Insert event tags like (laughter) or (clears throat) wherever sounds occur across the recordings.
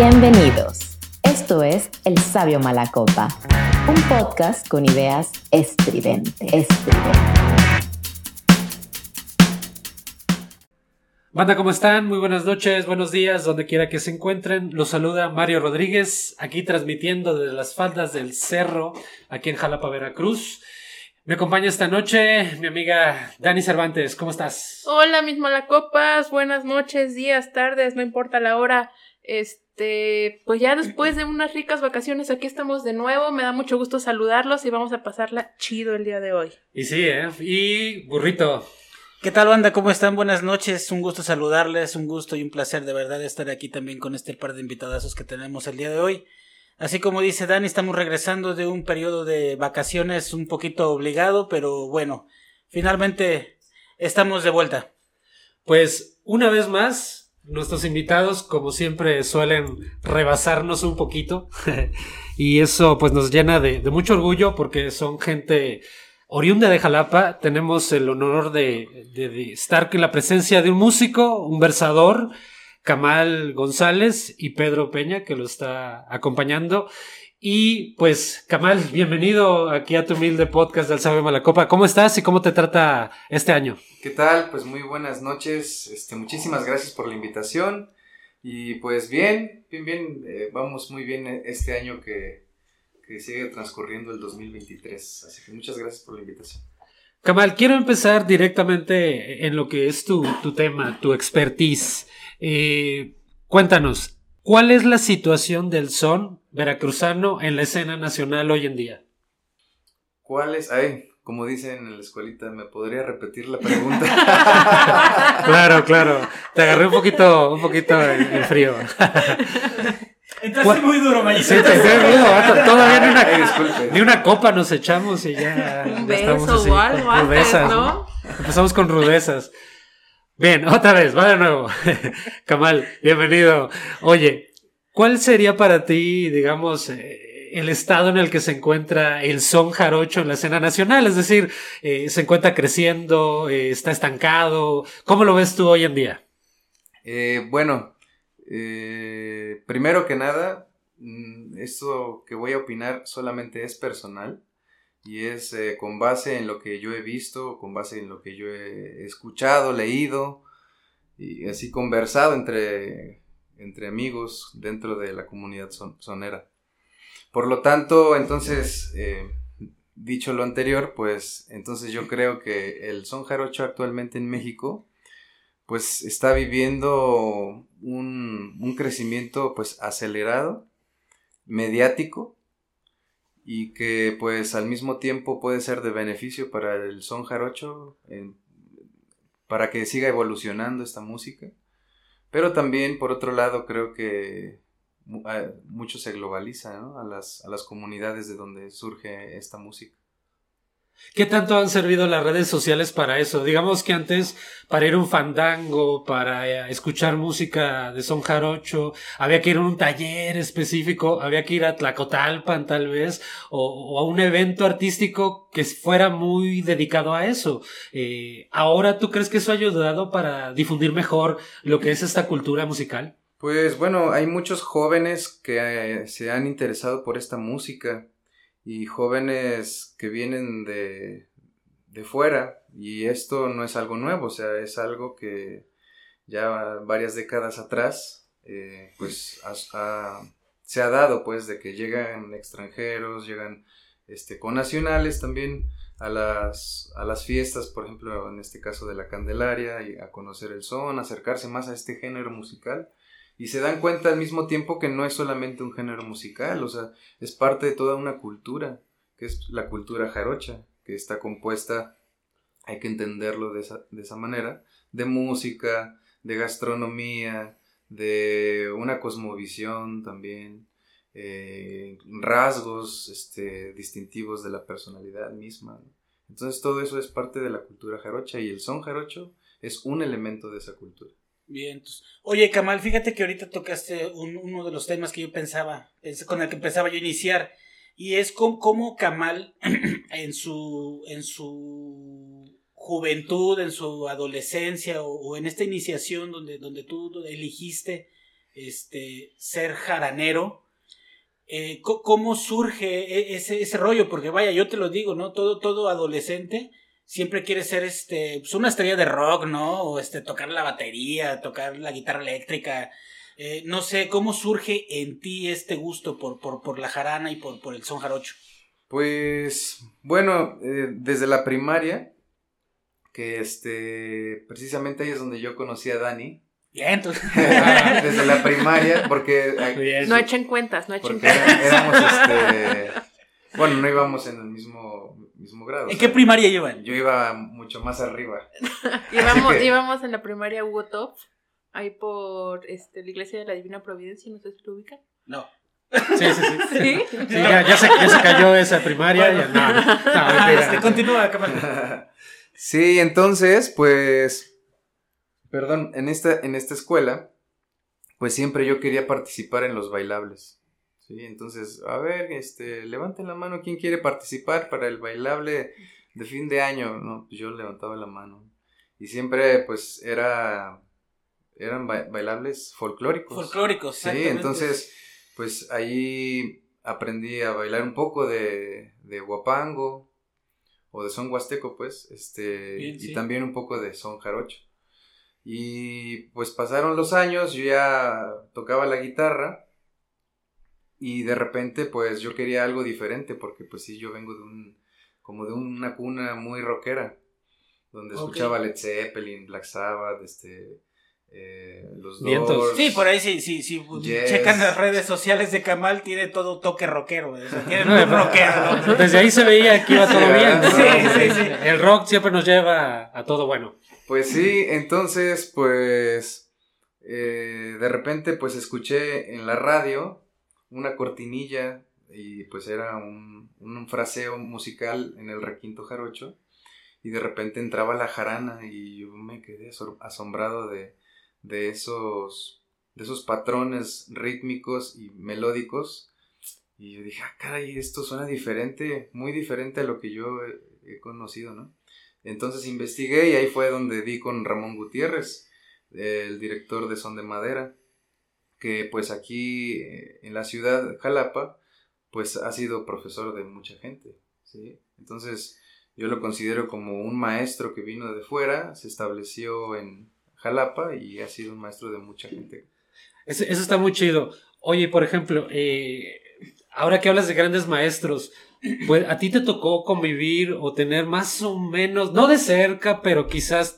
Bienvenidos. Esto es El Sabio Malacopa, un podcast con ideas estridentes. Banda, ¿cómo están? Muy buenas noches, buenos días, donde quiera que se encuentren. Los saluda Mario Rodríguez, aquí transmitiendo desde las faldas del cerro, aquí en Jalapa, Veracruz. Me acompaña esta noche mi amiga Dani Cervantes. ¿Cómo estás? Hola, mis malacopas. Buenas noches, días, tardes, no importa la hora. Este, pues ya después de unas ricas vacaciones aquí estamos de nuevo. Me da mucho gusto saludarlos y vamos a pasarla chido el día de hoy. Y sí, ¿eh? Y burrito. ¿Qué tal, banda? ¿Cómo están? Buenas noches. Un gusto saludarles, un gusto y un placer de verdad estar aquí también con este par de invitadazos que tenemos el día de hoy. Así como dice Dani, estamos regresando de un periodo de vacaciones un poquito obligado, pero bueno, finalmente estamos de vuelta. Pues una vez más, nuestros invitados, como siempre, suelen rebasarnos un poquito. (laughs) y eso pues nos llena de, mucho orgullo porque son gente oriunda de Jalapa. Tenemos el honor de, estar en la presencia de un músico, un versador, Kamal González y Pedro Peña, que lo está acompañando. Y pues, Kamal, bienvenido aquí a tu humilde podcast del Sabe Malacopa. ¿Cómo estás y cómo te trata este año? ¿Qué tal? Pues muy buenas noches. Este, muchísimas gracias por la invitación. Y pues bien, bien, bien, eh, vamos muy bien este año que, que sigue transcurriendo el 2023. Así que muchas gracias por la invitación. Kamal, quiero empezar directamente en lo que es tu, tu tema, tu expertise. Eh, cuéntanos, ¿cuál es la situación del son veracruzano en la escena nacional hoy en día? ¿Cuál es? Ay, como dicen en la escuelita, ¿me podría repetir la pregunta? (laughs) claro, claro. Te agarré un poquito, un poquito en, en frío. Entonces muy duro, Mayito. Sí, te vato. Todavía ni una, ni copa nos echamos y ya. Un ya estamos beso así, o algo con antes, rudezas, ¿no? Empezamos con rudezas. Bien, otra vez, va de nuevo. (laughs) Kamal, bienvenido. Oye, ¿cuál sería para ti, digamos, eh, el estado en el que se encuentra el son jarocho en la escena nacional? Es decir, eh, ¿se encuentra creciendo? Eh, ¿Está estancado? ¿Cómo lo ves tú hoy en día? Bueno, primero que nada, mm, esto que voy a opinar solamente es personal y es con base en lo que yo he visto, con base en lo que yo he escuchado, leído y así conversado entre, entre amigos dentro de la comunidad son- sonera. Por lo tanto, entonces, eh, dicho lo anterior, pues entonces yo creo que el son jarocho actualmente en México pues está viviendo un, un crecimiento pues acelerado, mediático y que pues al mismo tiempo puede ser de beneficio para el son jarocho, para que siga evolucionando esta música. Pero también por otro lado creo que a- mucho se globaliza a, las, a las comunidades de donde surge esta música. ¿Qué tanto han servido las redes sociales para eso? Digamos que antes, para ir a un fandango, para eh, escuchar música de son jarocho, había que ir a un taller específico, había que ir a Tlacotalpan tal vez, o, a un evento artístico que fuera muy dedicado a eso. Eh, ¿Ahora tú crees que eso ha ayudado para difundir mejor lo que es esta cultura musical? Pues bueno, hay muchos jóvenes que eh, se han interesado por esta música y jóvenes que vienen de, de fuera y esto no es algo nuevo, o sea, es algo que ya varias décadas atrás eh, pues se ha dado pues de que llegan extranjeros, llegan este, nacionales también a las, a las fiestas, por ejemplo, en este caso de la Candelaria, y a conocer el son, acercarse más a este género musical y se dan cuenta al mismo tiempo que no es solamente un género musical, o sea, es parte de toda una cultura, que es la cultura jarocha, que está compuesta, hay que entenderlo de esa, de esa manera, de música, de gastronomía, de una cosmovisión también, eh, rasgos este, distintivos de la personalidad misma. Entonces todo eso es parte de la cultura jarocha y el son jarocho es un elemento de esa cultura. Bien, entonces- Oye, Kamal, fíjate que ahorita tocaste un- uno de los temas que yo pensaba, con el que empezaba yo iniciar, y es cómo, Kamal (clears throat) en su, en su juventud, en su adolescencia o, en esta iniciación donde, donde tú elegiste este, ser jaranero. Eh, ¿Cómo surge e- ese, ese rollo? Porque vaya, yo te lo digo, ¿no? Todo, todo adolescente siempre quiere ser este, pues una estrella de rock, ¿no? O este, tocar la batería, tocar la guitarra eléctrica. Eh, no sé, ¿cómo surge en ti este gusto por, por, por la jarana y por, por el son jarocho? Pues, bueno, eh, desde la primaria, que este, precisamente ahí es donde yo conocí a Dani. Bien, entonces. (laughs) desde la primaria, porque, bien. No echen cuentas, no echen cuentas. era- éramos, este, bueno, no íbamos en el mismo, mismo grado. o ¿En sea, qué primaria llevan? Yo iba mucho más arriba. (laughs) Íbamos, que- íbamos en la primaria Hugo Top, ahí por este, la iglesia de la Divina Providencia, no sé si lo ubican. No. Sí, sí, sí. (laughs) ¿Sí? Sí, ya, ya se, ya se cayó esa primaria. ya, no, no, Ah, este, continúa, (laughs) cámara. Sí, entonces, pues, perdón, en esta, en esta escuela, pues siempre yo quería participar en los bailables. Sí, entonces, a ver, este, levanten la mano, ¿quién quiere participar para el bailable de fin de año? No, pues yo levantaba la mano. Y siempre, pues, era, eran ba- bailables folclóricos. Folclóricos, Sí, entonces, pues ahí aprendí a bailar un poco de, de guapango o de son huasteco, pues, este, Bien, y también un poco de son jarocho. Y pues pasaron los años, yo ya tocaba la guitarra y de repente pues yo quería algo diferente porque pues sí, yo vengo de un, como de una cuna muy rockera, donde escuchaba Led Zeppelin, Black Sabbath, este, eh, los Vientos. Doors. Sí, por ahí sí, sí, sí. Yes. Checan las redes sociales de Kamal, tiene todo toque rockero. güey. O sea, tiene (laughs) No, rockero. ¿no? Desde ahí se veía que iba todo Sí, bien. ¿no? sí, sí, sí. El rock siempre nos lleva a todo bueno. Pues sí, entonces, pues, eh, de repente, pues, escuché en la radio una cortinilla y pues era un, un fraseo musical en el requinto jarocho y de repente entraba la jarana y yo me quedé asombrado de, de esos, de esos patrones rítmicos y melódicos y yo dije, ah, caray, esto suena diferente, muy diferente a lo que yo he- he conocido, ¿no? Entonces investigué y ahí fue donde di con Ramón Gutiérrez, el director de Son de Madera, que pues aquí eh, en la ciudad Jalapa, pues ha sido profesor de mucha gente, ¿sí? Entonces yo lo considero como un maestro que vino de fuera, se estableció en Jalapa y ha sido un maestro de mucha gente. Eso, eso está muy chido. Oye, por ejemplo, eh, ahora que hablas de grandes maestros, pues a ti te tocó convivir o tener más o menos, no de cerca, pero quizás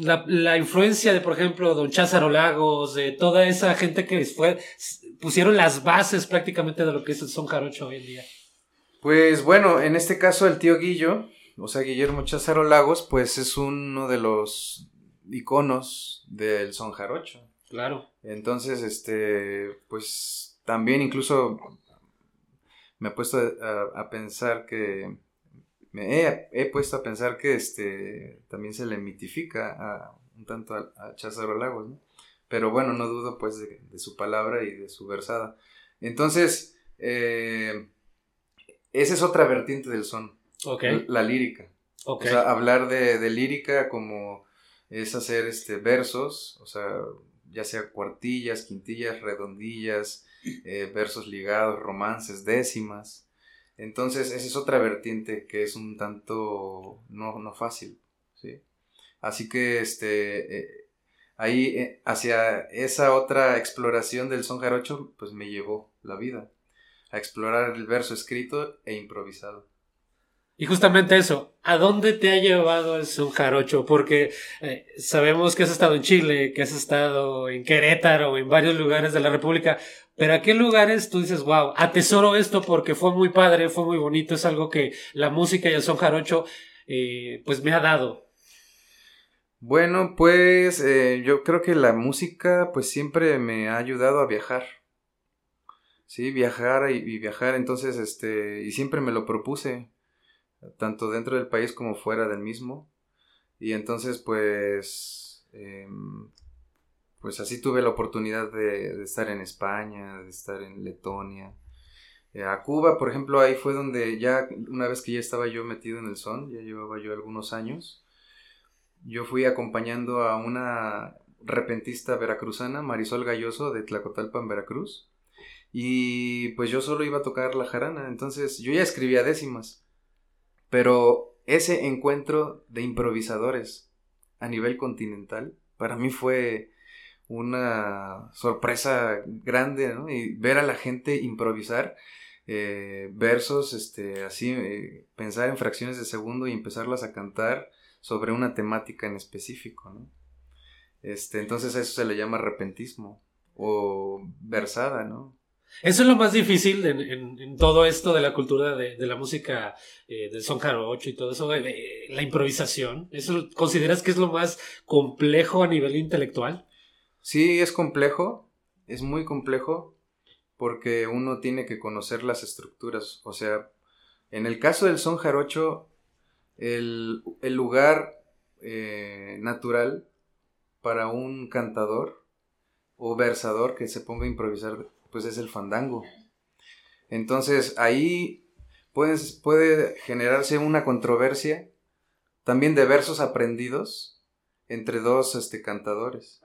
la, la influencia de, por ejemplo, don Cházaro Lagos, de toda esa gente que fue, pusieron las bases prácticamente de lo que es el son jarocho hoy en día. Pues bueno, en este caso el tío Guillo, o sea, Guillermo Cházaro Lagos, pues es uno de los iconos del son jarocho. Claro. Entonces, este, pues también incluso me he puesto a, a pensar que, me he, he puesto a pensar que este, también se le mitifica a, un tanto a, a Cházaro Lagos, ¿no? Pero bueno, no dudo pues de, de su palabra y de su versada. Entonces, eh, esa es otra vertiente del son, la lírica. O sea, hablar de, de lírica como es hacer este versos, o sea, ya sea cuartillas, quintillas, redondillas, eh, versos ligados, romances, décimas. Entonces, esa es otra vertiente que es un tanto no, no fácil, ¿sí? Así que, este, eh, ahí, eh, hacia esa otra exploración del son jarocho, pues me llevó la vida, a explorar el verso escrito e improvisado. Y justamente eso, ¿a dónde te ha llevado el son jarocho? Porque eh, sabemos que has estado en Chile, que has estado en Querétaro, en varios lugares de la República, pero ¿a qué lugares tú dices, wow, atesoro esto porque fue muy padre, fue muy bonito, es algo que la música y el son jarocho eh, pues me ha dado? Bueno, pues eh, yo creo que la música pues siempre me ha ayudado a viajar. Sí, viajar y, y viajar, entonces, este, y siempre me lo propuse, tanto dentro del país como fuera del mismo. Y entonces, pues, em, pues así tuve la oportunidad de, estar en España, de estar en Letonia. Eh, a Cuba, por ejemplo, ahí fue donde ya, una vez que ya estaba yo metido en el son, ya llevaba yo algunos años, yo fui acompañando a una, repentista veracruzana, Marisol Galloso de Tlacotalpan, Veracruz. Y pues yo solo iba a tocar la jarana, entonces yo ya escribía décimas. Pero ese encuentro de improvisadores a nivel continental para mí fue una sorpresa grande, ¿no? Y ver a la gente improvisar eh, versos, este, así, eh, pensar en fracciones de segundo y empezarlas a cantar sobre una temática en específico, ¿no? Este, entonces a eso se le llama repentismo o versada, ¿no? Eso es lo más difícil en, todo esto de la cultura de, la música eh, del son jarocho y todo eso, la improvisación. ¿Eso consideras que es lo más complejo a nivel intelectual? Sí, es complejo, es muy complejo, porque uno tiene que conocer las estructuras. O sea, en el caso del son jarocho, el, lugar eh, natural para un cantador o versador que se ponga a improvisar, pues es el fandango. Entonces ahí puede generarse una controversia también de versos aprendidos entre dos este, cantadores.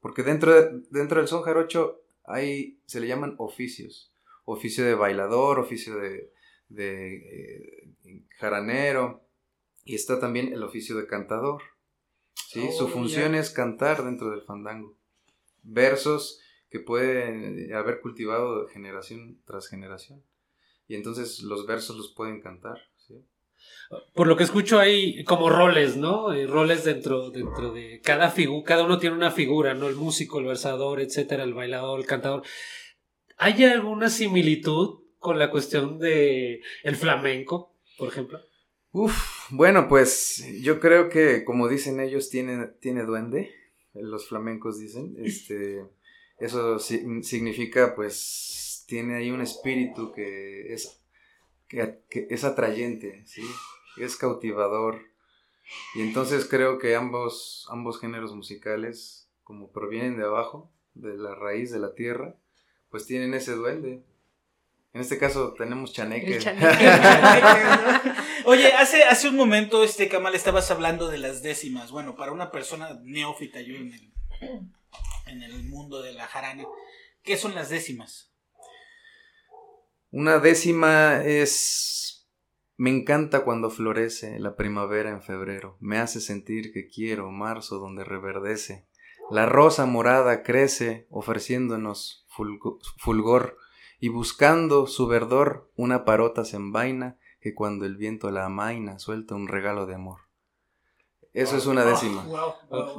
Porque dentro, dentro del son jarocho hay, se le llaman oficios. Oficio de bailador, oficio de, de eh, jaranero. Y está también el oficio de cantador. ¿sí? Su oh, función es cantar dentro del fandango. Versos que pueden haber cultivado generación tras generación. Y entonces los versos los pueden cantar. Por lo que escucho hay como roles, ¿no? Eh, roles dentro, dentro de cada figura, cada uno tiene una figura, ¿no? El músico, el versador, etcétera, el bailador, el cantador. ¿Hay alguna similitud con la cuestión de el flamenco, por ejemplo? Uf, bueno, pues yo creo que como dicen ellos tiene, tiene duende, los flamencos dicen, este, eso significa pues tiene ahí un espíritu que es, que, que es atrayente, ¿sí? es cautivador. Y entonces creo que ambos, ambos géneros musicales, como provienen de abajo, de la raíz de la tierra, pues tienen ese duende. En este caso tenemos chaneque. (laughs) Oye, hace, hace un momento, este Kamal, estabas hablando de las décimas. Bueno, para una persona neófita, yo en el, en el mundo de la jarana, ¿qué son las décimas? Una décima es me encanta cuando florece la primavera en febrero, me hace sentir que quiero marzo donde reverdece. La rosa morada crece ofreciéndonos fulgor y buscando su verdor una parota se envaina que cuando el viento la amaina suelta un regalo de amor. Eso es una décima.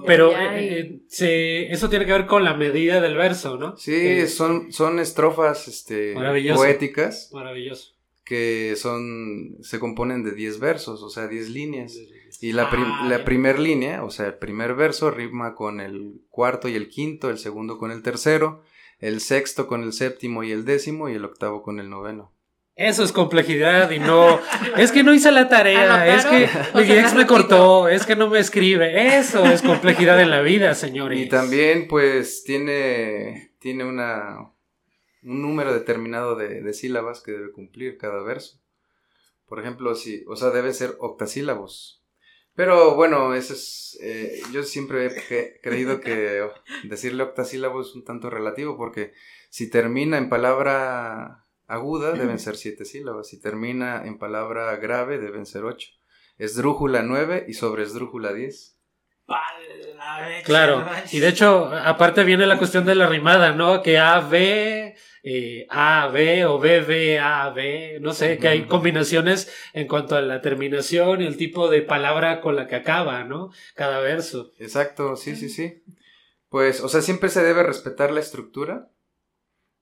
Pero eh, eh, eso tiene que ver con la medida del verso, ¿no? Sí, eh, son, son estrofas este, poéticas. Maravilloso que son, se componen de 10 versos, o sea, 10 líneas. Y la, la primera línea, o sea, el primer verso rima con el cuarto y el quinto, el segundo con el tercero, el sexto con el séptimo y el décimo y el octavo con el noveno. Eso es complejidad y no. Es que no hice la tarea, es que mi ex me cortó, es que no me escribe. Eso es complejidad en la vida, señores. Y también, pues, tiene, tiene una, un número determinado de, sílabas que debe cumplir cada verso. Por ejemplo, si, o sea, deben ser octasílabos. Pero bueno, eso es, eh, yo siempre he creído que decirle octasílabo es un tanto relativo porque si termina en palabra aguda deben ser siete sílabas, si termina en palabra grave deben ser ocho. Esdrújula nueve y sobre esdrújula diez. Claro, y de hecho, aparte viene la cuestión de la rimada, ¿no? Que A, B, eh, A, B o B, B, A, B, no sé, que hay combinaciones en cuanto a la terminación y el tipo de palabra con la que acaba, ¿no? Cada verso. Exacto, sí, sí, sí. Pues, o sea, siempre se debe respetar la estructura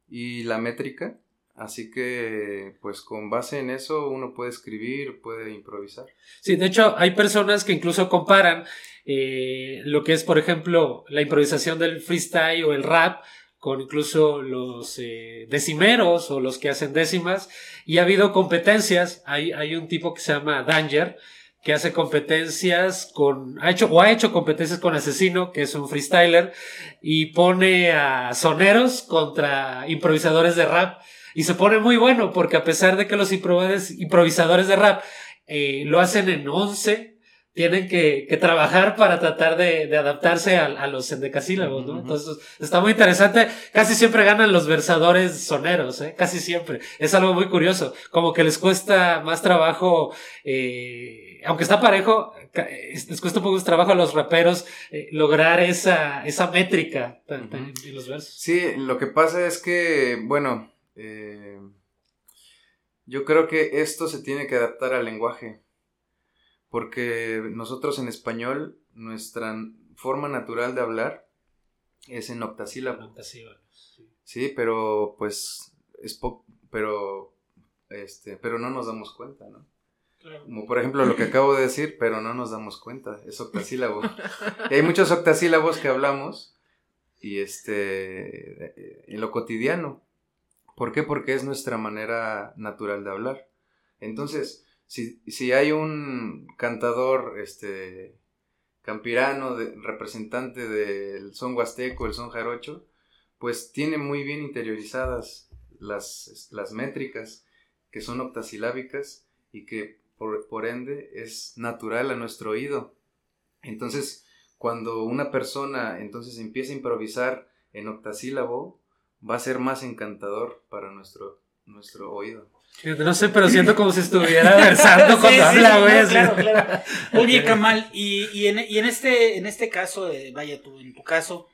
y la métrica. Así que, pues con base en eso uno puede escribir, puede improvisar. Sí, de hecho hay personas que incluso comparan eh, lo que es, por ejemplo, la improvisación del freestyle o el rap con incluso los eh, decimeros o los que hacen décimas. Y ha habido competencias. Hay, hay un tipo que se llama Danger, que hace competencias con, ha hecho, o ha hecho competencias con Asesino, que es un freestyler, y pone a soneros contra improvisadores de rap. Y se pone muy bueno, porque a pesar de que los improvisadores de rap eh, lo hacen en 11, tienen que, que trabajar para tratar de, de adaptarse a, a, los endecasílabos, ¿no? Entonces, está muy interesante. Casi siempre ganan los versadores soneros, ¿eh? Casi siempre. Es algo muy curioso. Como que les cuesta más trabajo, eh, aunque está parejo, les cuesta un poco más trabajo a los raperos eh, lograr esa, esa métrica en los versos. Sí, lo que pasa es que, bueno, eh, yo creo que esto se tiene que adaptar al lenguaje porque nosotros en español, nuestra forma natural de hablar es en octasílabo. Octasílabo, sí. sí. pero pues es pero este, pero no nos damos cuenta, ¿no? Claro. Como por ejemplo lo que (laughs) acabo de decir, pero no nos damos cuenta, es octasílabo. y hay muchos octasílabos que hablamos y este en lo cotidiano. ¿Por qué? Porque es nuestra manera natural de hablar. Entonces, si, hay un cantador este, campirano, representante del son huasteco, el son jarocho, pues tiene muy bien interiorizadas las, las métricas que son octasilábicas y que por, por, ende es natural a nuestro oído. Entonces, cuando una persona entonces empieza a improvisar en octasílabo, va a ser más encantador para nuestro, nuestro oído. No sé, pero siento como si estuviera versando (laughs) cuando habla, güey. claro, claro. (laughs) Oye, Kamal, y, y, en, y en, este, en este caso, eh, vaya tú, en tu caso,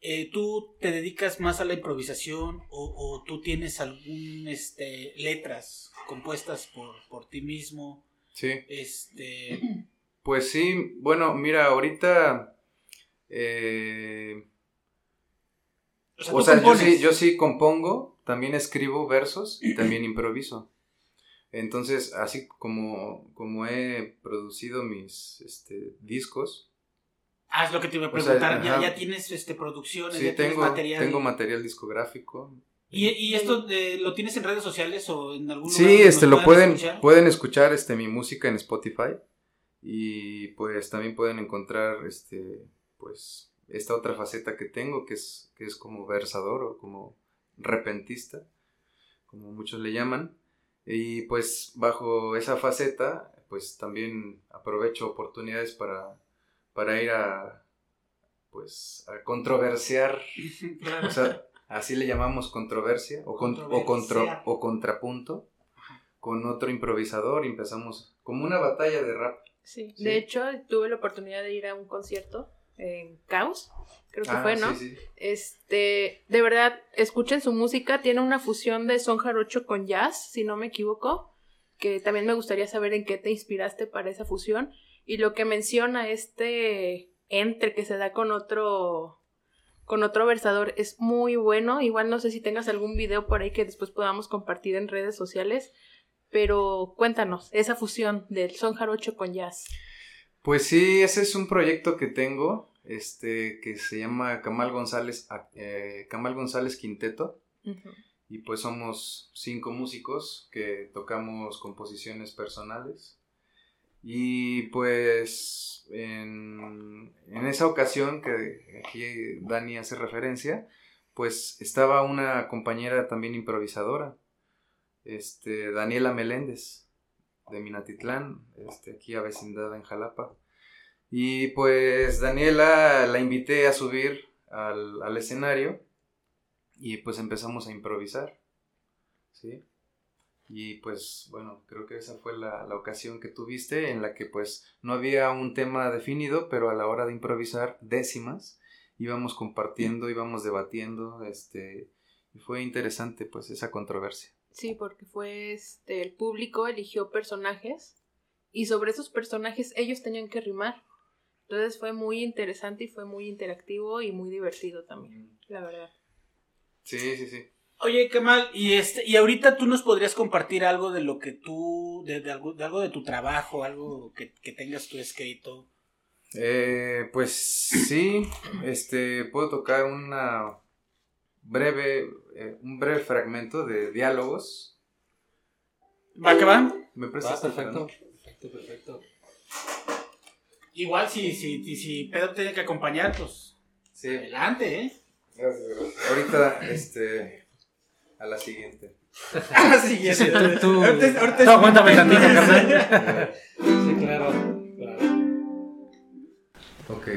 eh, ¿tú te dedicas más a la improvisación o, o, tú tienes algún, este, letras compuestas por, por ti mismo? Sí. Este... Pues sí, bueno, mira, ahorita... Eh, o sea, o sea yo, sí, yo sí compongo, también escribo versos y también improviso. Entonces, así como, como he producido mis este, discos. Ah, es lo que te iba a preguntar. ¿Ya, tienes este, producciones? Sí, tengo, material? tengo material discográfico. ¿Y, y esto eh, lo tienes en redes sociales o en algún lugar? Sí, este, lo pueden escuchar? pueden escuchar este, mi música en Spotify. Y pues también pueden encontrar este, pues, esta otra faceta que tengo, que es, que es como versador o como repentista, como muchos le llaman. Y pues bajo esa faceta, pues también aprovecho oportunidades para, para ir a, pues, a controversiar, (laughs) o sea, así le llamamos controversia o, o, o contrapunto con otro improvisador y empezamos como una batalla de rap. Sí. de hecho tuve la oportunidad de ir a un concierto en Caos, creo que ah, fue, ¿no? Este, de verdad, escuchen su música, tiene una fusión de son jarocho con jazz, si no me equivoco, que también me gustaría saber en qué te inspiraste para esa fusión y lo que menciona este entre que se da con otro con otro versador es muy bueno, igual no sé si tengas algún video por ahí que después podamos compartir en redes sociales, pero cuéntanos esa fusión del son jarocho con jazz. Pues sí, ese es un proyecto que tengo, este, que se llama Camal González, eh, González Quinteto. Y pues somos cinco músicos que tocamos composiciones personales. Y pues en, en esa ocasión que aquí Dani hace referencia, pues estaba una compañera también improvisadora, este, Daniela Meléndez de Minatitlán, este, aquí a vecindad en Jalapa. Y pues Daniela la invité a subir al, escenario y pues empezamos a improvisar, ¿sí? Y pues bueno, creo que esa fue la, la, ocasión que tuviste en la que pues no había un tema definido, pero a la hora de improvisar décimas íbamos compartiendo, íbamos debatiendo, este, y fue interesante pues esa controversia. Sí, porque fue este, el público eligió personajes y sobre esos personajes ellos tenían que rimar. Entonces fue muy interesante y fue muy interactivo y muy divertido también, la verdad. Sí, sí, sí. Oye, Kemal, y este, y ahorita tú nos podrías compartir algo de lo que tú, de, algo, de algo de tu trabajo, algo que, que tengas tú escrito. Eh, pues sí, este, puedo tocar una breve, eh, un breve fragmento de diálogos. ¿Va que va? ¿Me prestas perfecto. Perfecto, perfecto. Igual si, si, si Pedro tiene que acompañar, pues sí. adelante, ¿eh? Gracias, Ahorita, este, a la siguiente. (laughs) a la siguiente. Sí, tú, tú... Ahorita, ahorita... No, aguántame tantito, carnal. (laughs) sí, claro. claro. Ok.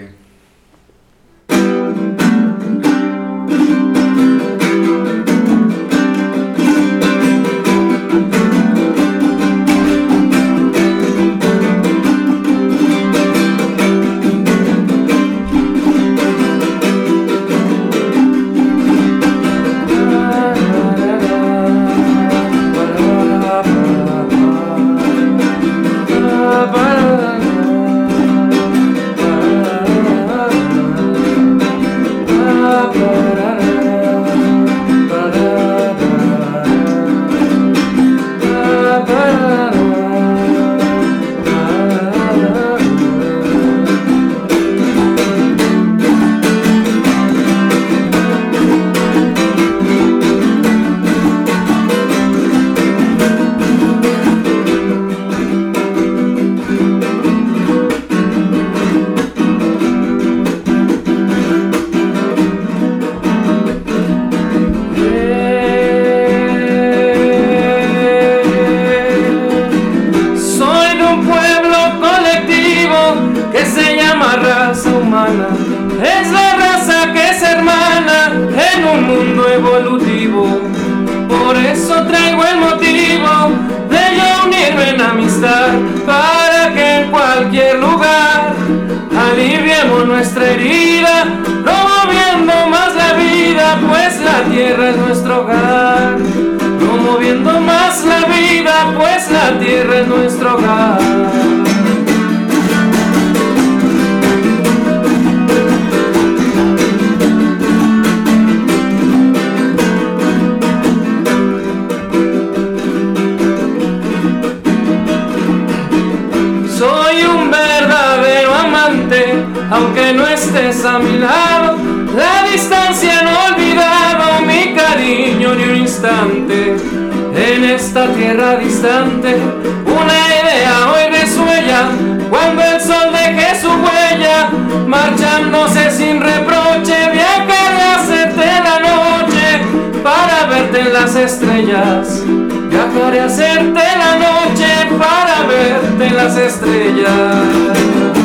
Aunque no estés a mi lado. La distancia no ha olvidado mi cariño ni un instante. En esta tierra distante, una idea hoy resuella. Cuando el sol deje su huella, marchándose sin reproche, viajaré a hacerte la noche para verte en las estrellas. Viajaré a hacerte la noche para verte en las estrellas.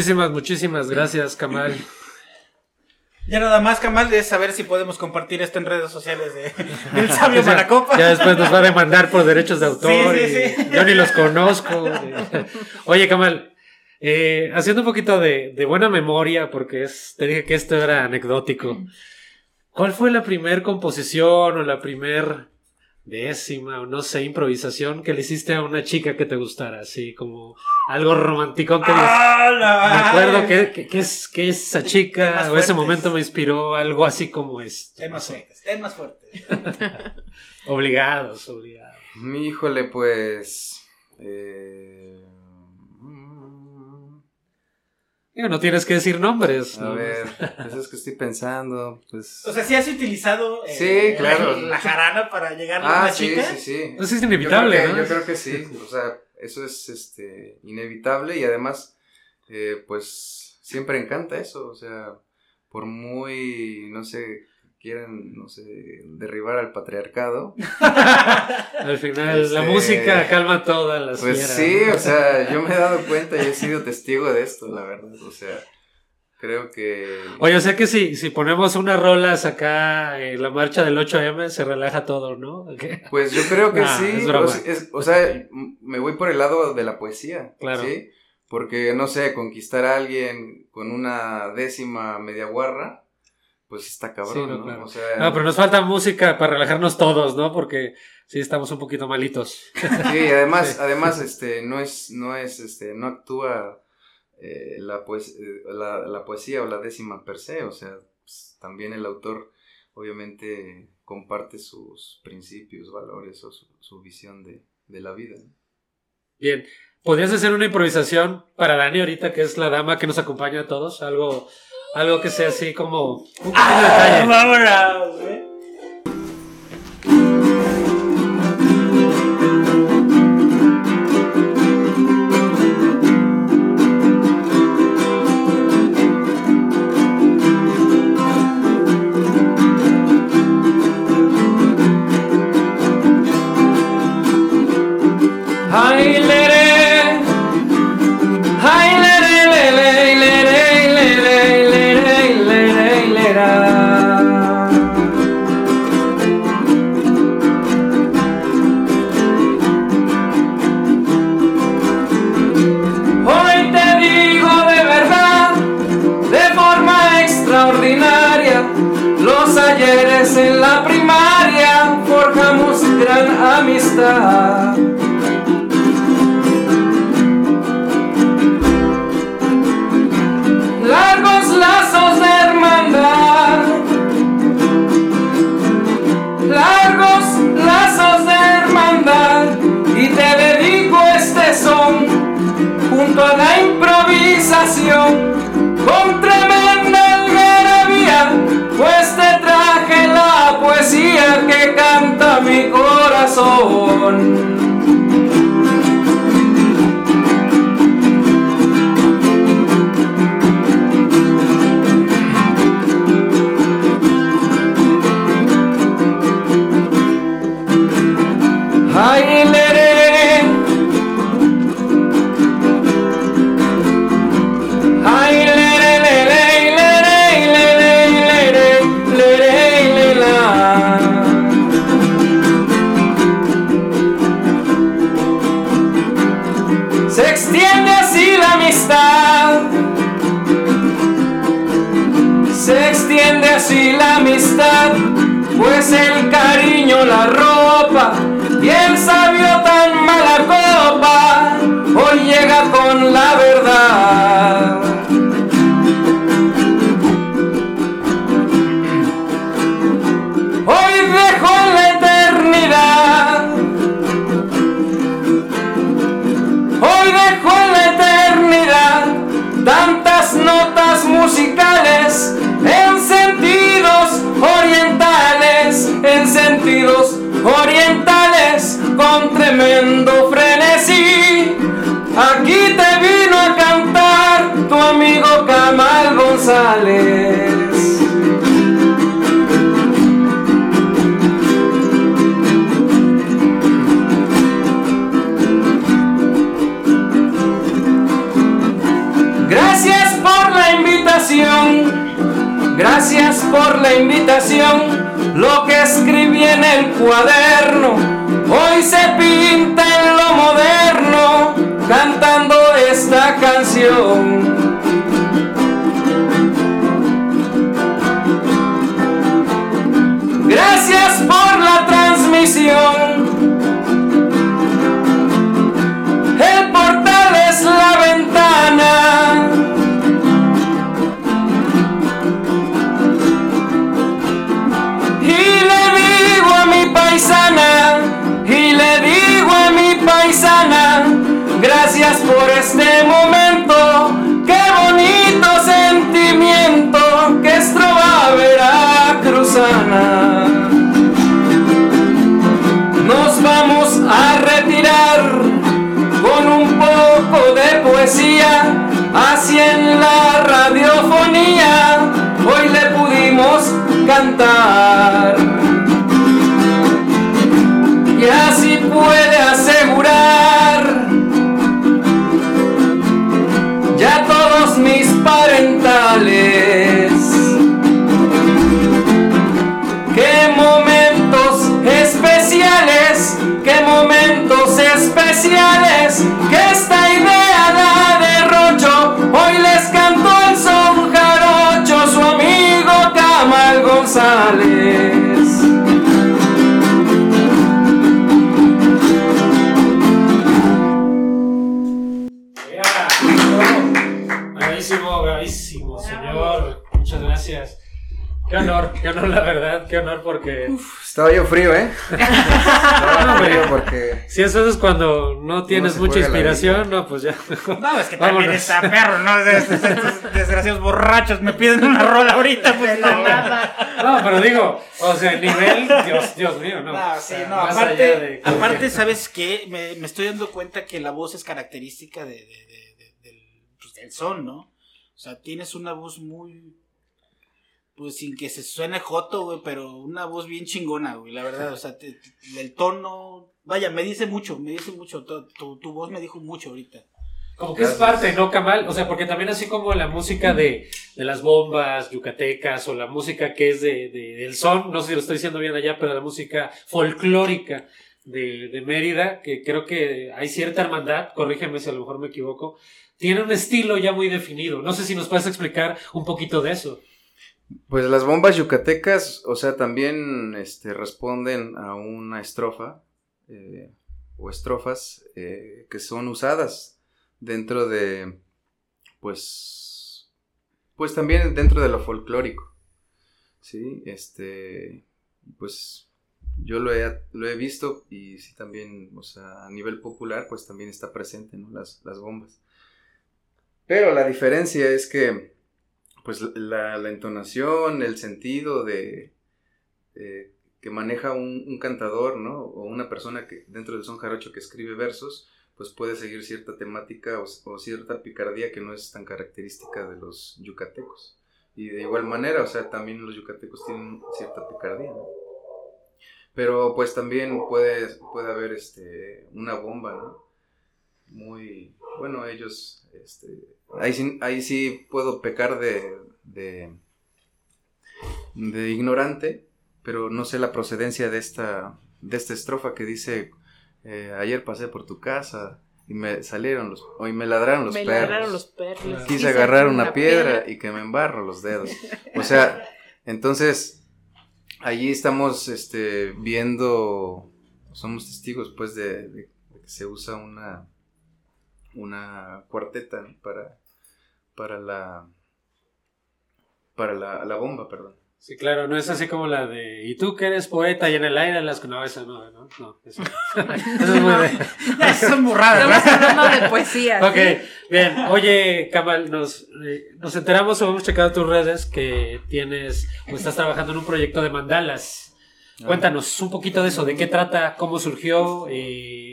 Muchísimas, muchísimas gracias, Kamal. Ya nada más, Kamal, es saber si podemos compartir esto en redes sociales de, (laughs) del sabio Malacopa. Ya después nos va a demandar por derechos de autor. Sí, sí, y sí. Yo ni los conozco. Oye, Kamal, eh, haciendo un poquito de, de buena memoria, porque es, te dije que esto era anecdótico. ¿Cuál fue la primer composición o la primer décima o no sé, improvisación que le hiciste a una chica que te gustara? Así como algo romántico que ¡Ah, la Me acuerdo que, que, que es, que esa chica o ese momento me inspiró algo así como esto. Ten más fuertes, ten más fuertes. (laughs) Obligados, obligados. Híjole, pues. eh, Digo, no tienes que decir nombres. a ¿no? ver, pues es que estoy pensando, pues. O sea, ¿sí has utilizado eh, Sí, claro. la jarana para llegar a ah, una sí, chica? sí, sí. Eso es inevitable, yo creo que, ¿no? Yo creo que sí. O sea, eso es este inevitable y además, eh, pues siempre encanta eso. O sea, por muy, no sé, quieran, no sé, derribar al patriarcado. (laughs) Al final, la Este, música calma todas las Pues fieras, sí, ¿no? o sea, yo me he dado cuenta y he sido testigo de esto, la verdad. O sea, Creo que... Oye, o sea que si, si ponemos unas rolas acá en la marcha del 8M, se relaja todo, ¿no? Pues yo creo que Nah, sí. es o, es- o sea, me voy por el lado de la poesía. Claro. ¿sí? Porque, no sé, conquistar a alguien con una décima media guarra, pues está cabrón, Sí, no, ¿no? claro. O sea, No, pero nos falta música para relajarnos todos, ¿no? Porque sí estamos un poquito malitos. Sí, además, (laughs) Sí. además, este, no es, no es, este, no actúa eh, la, poes- eh, la, la poesía o la décima per se, o sea, pues, también el autor obviamente comparte sus principios, valores o su, su visión de, de la vida. Bien. ¿Podrías hacer una improvisación para Dani ahorita, que es la dama que nos acompaña a todos? Algo, algo que sea así como un pequeño detalle. Vámonos, güey. Ayeres en la primaria forjamos gran amistad. largos lazos de hermandad, largos lazos de hermandad, y te dedico este son junto a la improvisación mi corazón. El cariño la ropa y el sabio tan mala copa hoy llega con la verdad. Orientales con tremendo frenesí. Aquí te vino a cantar tu amigo Camal González. Cuaderno, hoy se pinta en lo moderno, cantando esta canción. Nos vamos a retirar con un poco de poesía, así en la radiofonía hoy le pudimos cantar. Y así puede asegurar ya todos mis parentales es que esta idea da derrocho. Hoy les cantó el son jarocho su amigo Camal González. Yeah. Bravísimo, bravísimo, señor. Muchas gracias. Qué honor, qué honor, la verdad, qué honor porque Estaba yo frío, ¿eh? (laughs) Estaba frío porque... si eso es cuando no tienes mucha inspiración, no, pues ya. No, es que también está perro, ¿no? Es- es- es- Desgraciados borrachos me piden una rola ahorita, pues no. No, pero digo, o sea, el nivel, Dios, Dios mío, no. No, sí, no, más aparte, allá de- aparte, ¿sabes qué? Me, me estoy dando cuenta que la voz es característica de, de- de- de- del, pues, del son, ¿no? O sea, tienes una voz muy, pues sin que se suene joto, güey, pero una voz bien chingona, güey, la verdad, o sea, te- el tono, vaya, me dice mucho, me dice mucho, tu, tu- voz me dijo mucho ahorita. Como que es parte, ¿no, Kamal? O sea, porque también así como la música de, de las bombas yucatecas o la música que es de, de- del son, no sé si lo estoy diciendo bien allá, pero la música folclórica de Mérida, que creo que hay cierta hermandad, corrígeme si a lo mejor me equivoco, tiene un estilo ya muy definido. No sé si nos puedes explicar un poquito de eso. Pues las bombas yucatecas, o sea, también este, responden a una estrofa eh, o estrofas eh, que son usadas dentro de, pues, pues también dentro de lo folclórico, ¿sí? Este, pues yo lo he, lo he visto y sí también, o sea, a nivel popular, pues también está presente, ¿no? Las, las bombas. Pero la diferencia es que pues la, entonación, el sentido de que maneja un, cantador, ¿no? O una persona que dentro del son jarocho que escribe versos, pues puede seguir cierta temática o, o cierta picardía que no es tan característica de los yucatecos. Y de igual manera, o sea, también los yucatecos tienen cierta picardía, ¿no? Pero pues también puede, puede haber este, una bomba, ¿no? Muy, bueno, ellos, este, ahí sí, ahí sí puedo pecar de, de, de ignorante, pero no sé la procedencia de esta, de esta estrofa que dice, eh, ayer pasé por tu casa y me salieron los, o y me ladraron los Me perros. ladraron los perros. Quise agarrar una piedra y que me embarro los dedos. O sea, entonces, allí estamos este, viendo, somos testigos pues de, de que se usa una, una cuarteta ¿no? para, para la, para la, la bomba, perdón. Sí, claro, no es así como la de ¿y tú que eres poeta y en el aire las no, esa no, no, no, eso, (laughs) eso es muy de... Ya, son burradas, Estamos hablando de poesía. Ok, ¿sí? bien. Oye, Kamal, nos, eh, nos enteramos o hemos checado tus redes que tienes o estás trabajando en un proyecto de mandalas. Cuéntanos un poquito de eso, de qué trata, cómo surgió, eh,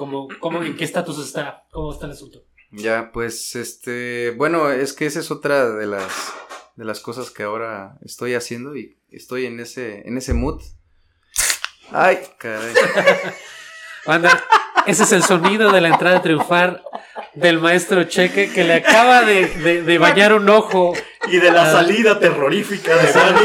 cómo, cómo, en qué estatus está, cómo está el asunto. Ya, pues, este, bueno, es que esa es otra de las, de las cosas que ahora estoy haciendo y estoy en ese, en ese mood. Ay, caray. (laughs) Banda, ese es el sonido de la entrada triunfal del maestro Cheque que le acaba de, de- de bañar un ojo. Y de la Ah. salida terrorífica de Dani.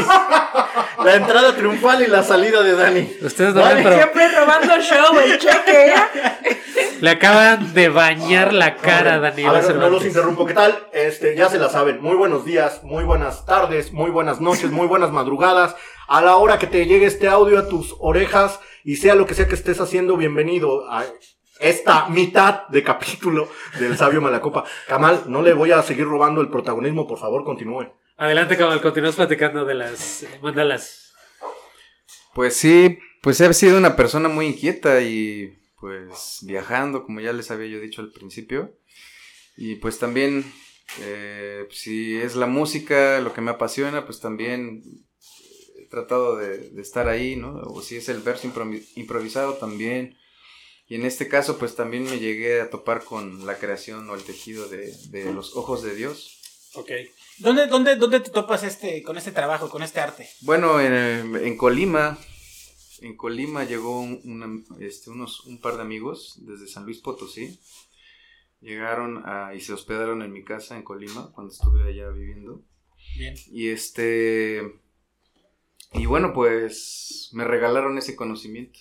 La entrada triunfal y la salida de Dani. Ustedes no Vale, ven, pero Siempre robando show, el cheque. ¿eh? le acaban de bañar la cara a Daniela A ver, no los interrumpo. ¿Qué tal? Este, ya se la saben. Muy buenos días, muy buenas tardes, muy buenas noches, muy buenas madrugadas. A la hora que te llegue este audio a tus orejas y sea lo que sea que estés haciendo, bienvenido a esta mitad de capítulo del Sabio Malacopa. Kamal, no le voy a seguir robando el protagonismo, por favor, continúen. Adelante, Kamal, continúas platicando de las mandalas. Pues sí, pues he sido una persona muy inquieta y pues viajando, como ya les había yo dicho al principio. Y pues también, eh, si es la música lo que me apasiona, pues también tratado de, de estar ahí, ¿no? O si es el verso improvi- improvisado también. Y en este caso, pues también me llegué a topar con la creación o el tejido de, de los ojos de Dios. Ok. ¿Dónde, dónde, ¿Dónde te topas este, con este trabajo, con este arte? Bueno, en, en Colima, en Colima llegó un, una- este, unos, un par de amigos desde San Luis Potosí. Llegaron a- y se hospedaron en mi casa en Colima cuando estuve allá viviendo. Bien. Y este. Y bueno, pues me regalaron ese conocimiento.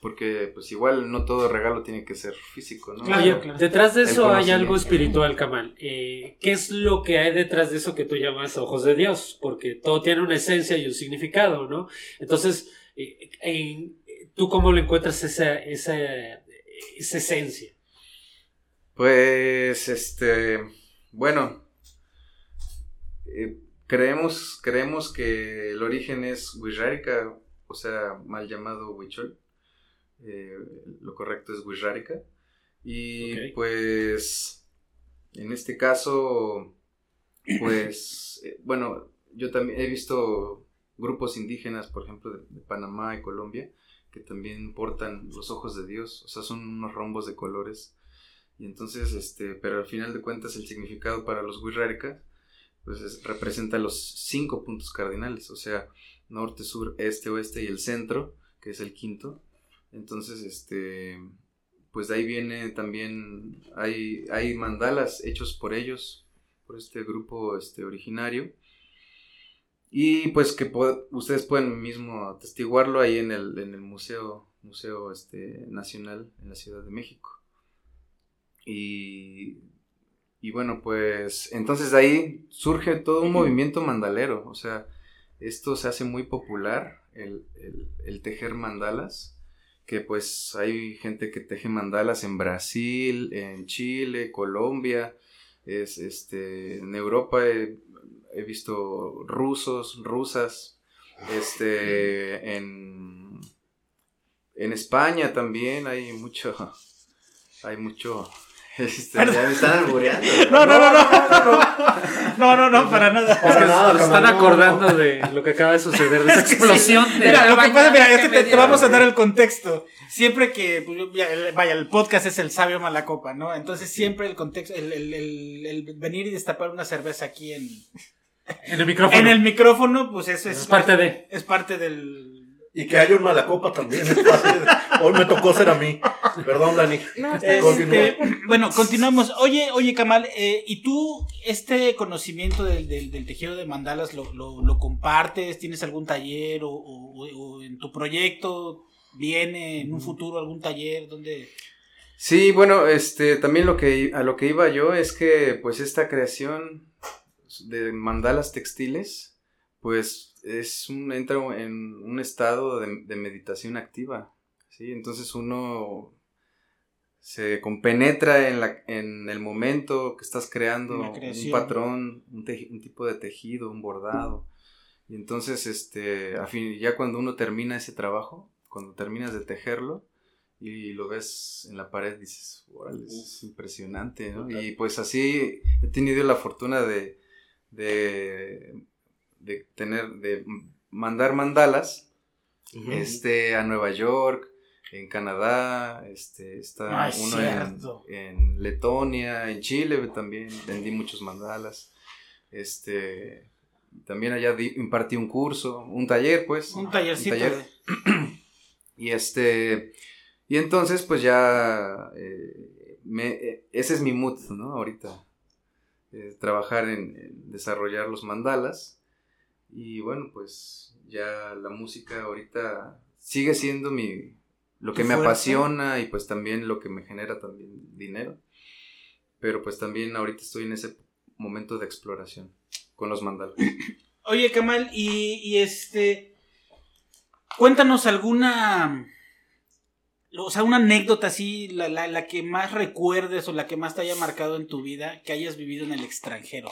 porque pues igual no todo regalo tiene que ser físico, ¿no? Oye, claro. detrás de eso hay algo espiritual, Kamal. Eh, ¿Qué es lo que hay detrás de eso que tú llamas ojos de Dios? Porque todo tiene una esencia y un significado, ¿no? Entonces, eh, en- ¿tú cómo le encuentras esa, esa, esa esencia? Pues, este, bueno, eh, creemos, creemos que el origen es Wixárika, o sea, mal llamado Huichol. Eh, lo correcto es Wixárika. Y pues, en este caso, pues, eh, bueno, yo también he visto grupos indígenas, por ejemplo, de, de Panamá y Colombia, que también portan los ojos de Dios, o sea, son unos rombos de colores. Y entonces, este, pero al final de cuentas el significado para los Wixárikas, pues es- representa los cinco puntos cardinales, o sea, norte, sur, este, oeste y el centro, que es el quinto. Entonces, este, pues de ahí viene también, hay, hay mandalas hechos por ellos, por este grupo este, originario. Y pues que ustedes pueden mismo atestiguarlo ahí en el, en el Museo, Museo este, Nacional en la Ciudad de México. Y, y bueno, pues entonces de ahí surge todo un movimiento mandalero. O sea, esto se hace muy popular, el, el- el tejer mandalas. Que pues hay gente que teje mandalas en Brasil, en Chile, Colombia, es este, en Europa he, he visto rusos, rusas, este, en, en España también hay mucho, (laughs) hay mucho, (laughs) Ya me están albureando. (laughs) No, no, no, no. (laughs) No, no, no, para nada. Es que Para nada, nos están acordando de lo que acaba de suceder, de esa explosión de... Mira, lo que pasa, mira, es que te, vamos a dar el contexto. Siempre que, vaya, el podcast es el sabio malacopa, ¿no? Entonces siempre el contexto, el, el- el- el venir y destapar una cerveza aquí en, En el micrófono. en el micrófono, pues eso es, Es parte de... es parte del... Y que haya un malacopa también. Hoy me tocó ser a mí. Perdón, Dani. No. Este, bueno, continuamos. Oye, oye, Kamal, eh, ¿y tú este conocimiento del, del- del tejido de mandalas lo, lo- lo compartes? ¿Tienes algún taller o, o- o en tu proyecto viene en un futuro algún taller donde... Sí, bueno, este, también lo que, a lo que iba yo es que, pues, esta creación de mandalas textiles, pues, es un, entra en un estado de, de meditación activa, ¿sí? Entonces uno se compenetra en, la, en el momento que estás creando un patrón, un, tipo de tejido, un bordado. Y entonces, este, a fin, ya cuando uno termina ese trabajo, cuando terminas de tejerlo, y lo ves en la pared, dices, órale, es impresionante, ¿no? Y pues así he tenido la fortuna de, de, de tener, de mandar mandalas, este, a Nueva York, en Canadá, este, está Ah, uno en, en Letonia, en Chile también vendí muchos mandalas, este, también allá di- impartí un curso, un taller, pues, Un tallercito. taller. de- (clears throat) y este, y entonces pues ya, eh, me, eh, ese es mi mood, ¿no? Ahorita, eh, trabajar en, en desarrollar los mandalas. Y bueno, pues ya la música ahorita sigue siendo mi, lo que ¿Tu me apasiona y pues también lo que me genera también dinero. Pero pues también ahorita estoy en ese momento de exploración con los mandalas. (coughs) Oye, Kamal, y, y este... Cuéntanos alguna... O sea, una anécdota así, la, la, la que más recuerdes o la que más te haya marcado en tu vida que hayas vivido en el extranjero.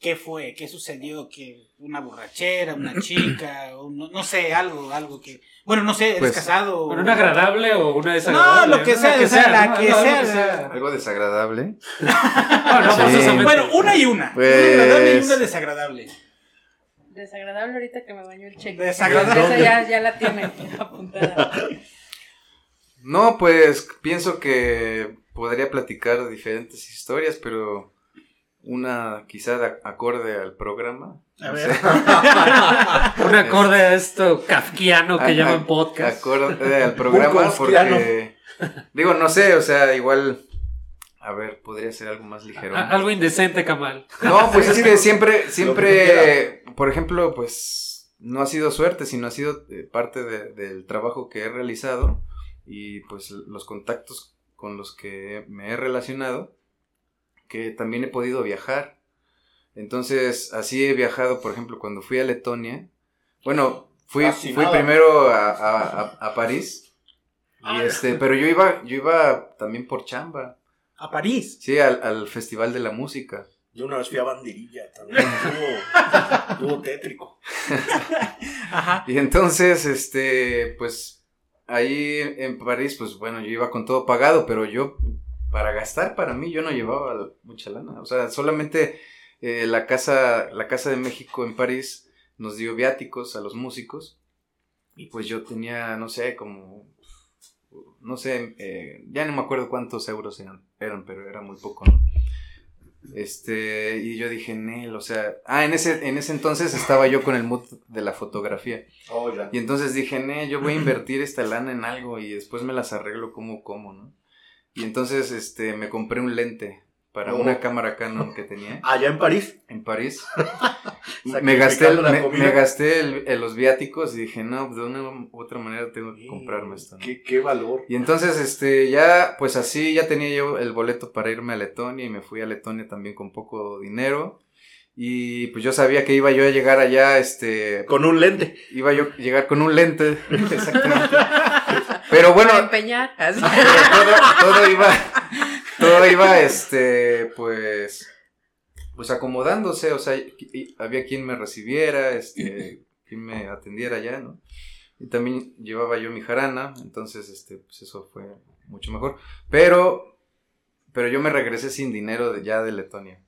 ¿Qué fue? ¿Qué sucedió? ¿Que una borrachera, una (clears throat) chica? o no, no sé, algo, algo que... Bueno, no sé, ¿eres Pues, casado? Bueno, ¿Una agradable o una desagradable? No, lo que sea, sea, la ¿no? que Algo sea. Algo desagradable. (laughs) No, forzosamente. Bueno, una y una. Pues- Una agradable y una desagradable. Desagradable ahorita que me bañó el cheque. Desagradable. Esa ya, ya la tiene apuntada. No, pues pienso que podría platicar diferentes historias, pero una quizá de acorde al programa. A ver. (laughs) Un acorde a esto kafkiano que A- llaman podcast. Acorde al programa porque digo, no sé, o sea, igual a ver, podría ser algo más ligero. A- Algo indecente, Kamal. No, pues es que (laughs) siempre que siempre por ejemplo, pues no ha sido suerte, sino ha sido eh, parte de- del trabajo que he realizado y pues los contactos con los que me he relacionado, que también he podido viajar. Entonces, así he viajado, por ejemplo, cuando fui a Letonia. Bueno, fui, fui primero a, a- a- a París. Y Ah. este, pero yo iba, yo iba también por chamba. A París. Sí, al, al Festival de la Música. Yo una vez fui a Banderilla también. (laughs) Estuvo, estuvo tétrico. (laughs) Ajá. Y entonces, este, pues, ahí en París, pues bueno, yo iba con todo pagado, pero yo, para gastar para mí, yo no llevaba mucha lana. O sea, solamente eh, la casa, la Casa de México en París nos dio viáticos a los músicos. Y pues yo tenía, no sé, como, no sé, eh, ya no me acuerdo cuántos euros eran, eran, pero era muy poco, ¿no? Este, y yo dije, Nel, o sea, ah, en ese, en ese entonces estaba yo con el mood de la fotografía. Oh, ya. Y entonces dije, Nel, yo voy a (clears throat) invertir esta lana en algo y después me las arreglo como como, ¿no? Y entonces, este, me compré un lente para Oh. una cámara Canon que tenía (laughs) Allá en París. en París. (laughs) me gasté, el- me, gasté el- el- los viáticos y dije, no, de una u otra manera tengo que comprarme esto, ¿no? Qué, qué valor. Y entonces, este, ya, pues así, ya tenía yo el boleto para irme a Letonia y me fui a Letonia también con poco dinero. Y pues yo sabía que iba yo a llegar allá, este, Con un lente. iba yo a llegar con un lente, (laughs) exactamente. Pero bueno, Para empeñar. (laughs) Así. pero todo, todo iba, todo iba, este, pues, pues acomodándose, o sea, había quien me recibiera, este, quien me atendiera ya, ¿no? Y también llevaba yo mi jarana, entonces, este, pues eso fue mucho mejor. Pero, pero yo me regresé sin dinero de, ya de Letonia.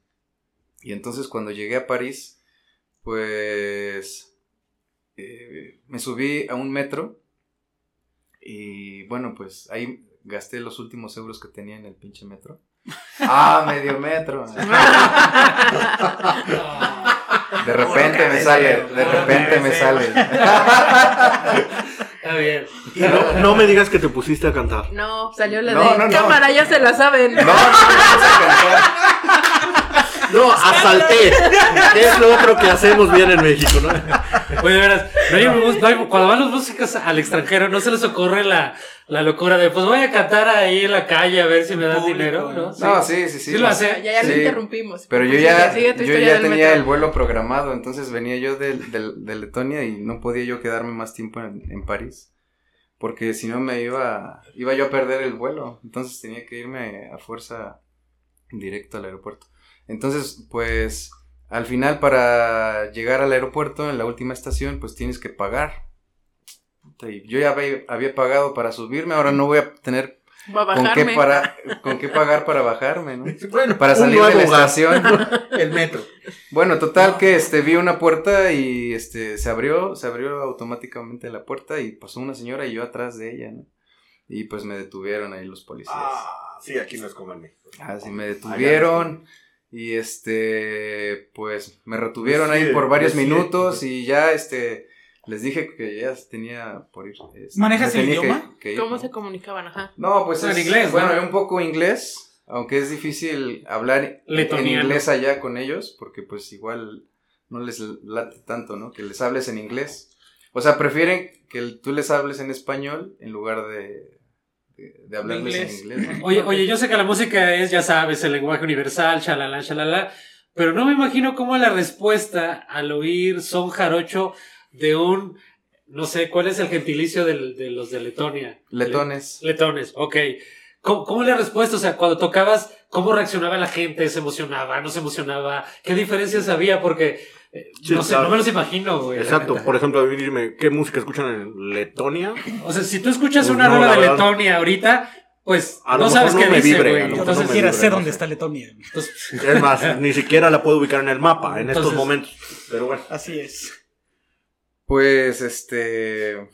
Y entonces cuando llegué a París, pues, eh, me subí a un metro y bueno, pues ahí gasté los últimos euros que tenía en el pinche metro. (laughs) Ah, medio metro. (laughs) De repente me sale, de repente me sale. Está bien. Y no, no me digas que te pusiste a cantar. No, salió la No, de no, no. cámara, ya se la saben. No, no me puse a cantar. No, asalté. ¿Qué (laughs) es lo otro que hacemos bien en México, no? Oye, de veras, no hay no hay- cuando van los músicos al extranjero, no se les ocurre la, la locura de, pues voy a cantar ahí en la calle a ver si me dan Público, dinero, ¿no? sí, sí, sí. Sí lo hace. Ya, ya lo Sí. interrumpimos. Pero yo ya, yo ya tenía metro. el vuelo programado, entonces venía yo del- del- de, Letonia y no podía yo quedarme más tiempo en, en París, porque si no me iba, iba yo a perder el vuelo, entonces tenía que irme a fuerza directo al aeropuerto. Entonces, pues, al final para llegar al aeropuerto, en la última estación, pues tienes que pagar. Yo ya había, pagado para subirme, ahora no voy a tener Va a con qué, para, con qué pagar para bajarme, ¿no? (laughs) Bueno, Para salir de la estación. (laughs) El metro. Bueno, total que este vi una puerta y este se abrió, se abrió automáticamente la puerta y pasó una señora y yo atrás de ella, ¿no? Y pues me detuvieron ahí los policías. Ah, sí, aquí no es como en México. Así me detuvieron y este pues me retuvieron Pues sí, ahí por varios pues sí. minutos y ya este les dije que ya tenía por ir. este, ¿Manejas el que- idioma? que ir, ¿Cómo ¿no? se comunicaban? Ajá. No, pues En es, inglés, ¿no? Bueno, un poco inglés, aunque es difícil hablar en inglés allá con ellos, porque pues igual no les late tanto, ¿no? Que les hables en inglés. O sea, prefieren que tú les hables en español en lugar de, de, de hablarles inglés. en inglés. ¿no? Oye, oye, yo sé que la música es, ya sabes, el lenguaje universal, shalala, shalala, pero no me imagino cómo la respuesta al oír son jarocho de un, no sé, ¿cuál es el gentilicio del- de los de Letonia? Letones. Letones, ok. ¿Cómo, cómo la respuesta? O sea, cuando tocabas, ¿cómo reaccionaba la gente? ¿Se emocionaba? ¿No se emocionaba? ¿Qué diferencias había? Porque, eh, Sí, no sé, claro. no me los imagino, güey. Exacto. Por ejemplo, dime, ¿qué música escuchan en Letonia? O sea, si tú escuchas Pues una no, rola de verdad. Letonia ahorita, pues A no sabes mejor qué no me dice, vibre, güey. Entonces, no vibre, sé no dónde está Letonia. entonces- Es más, (laughs) ni siquiera la puedo ubicar en el mapa en estos momentos. Pero bueno. Así es. Pues, este,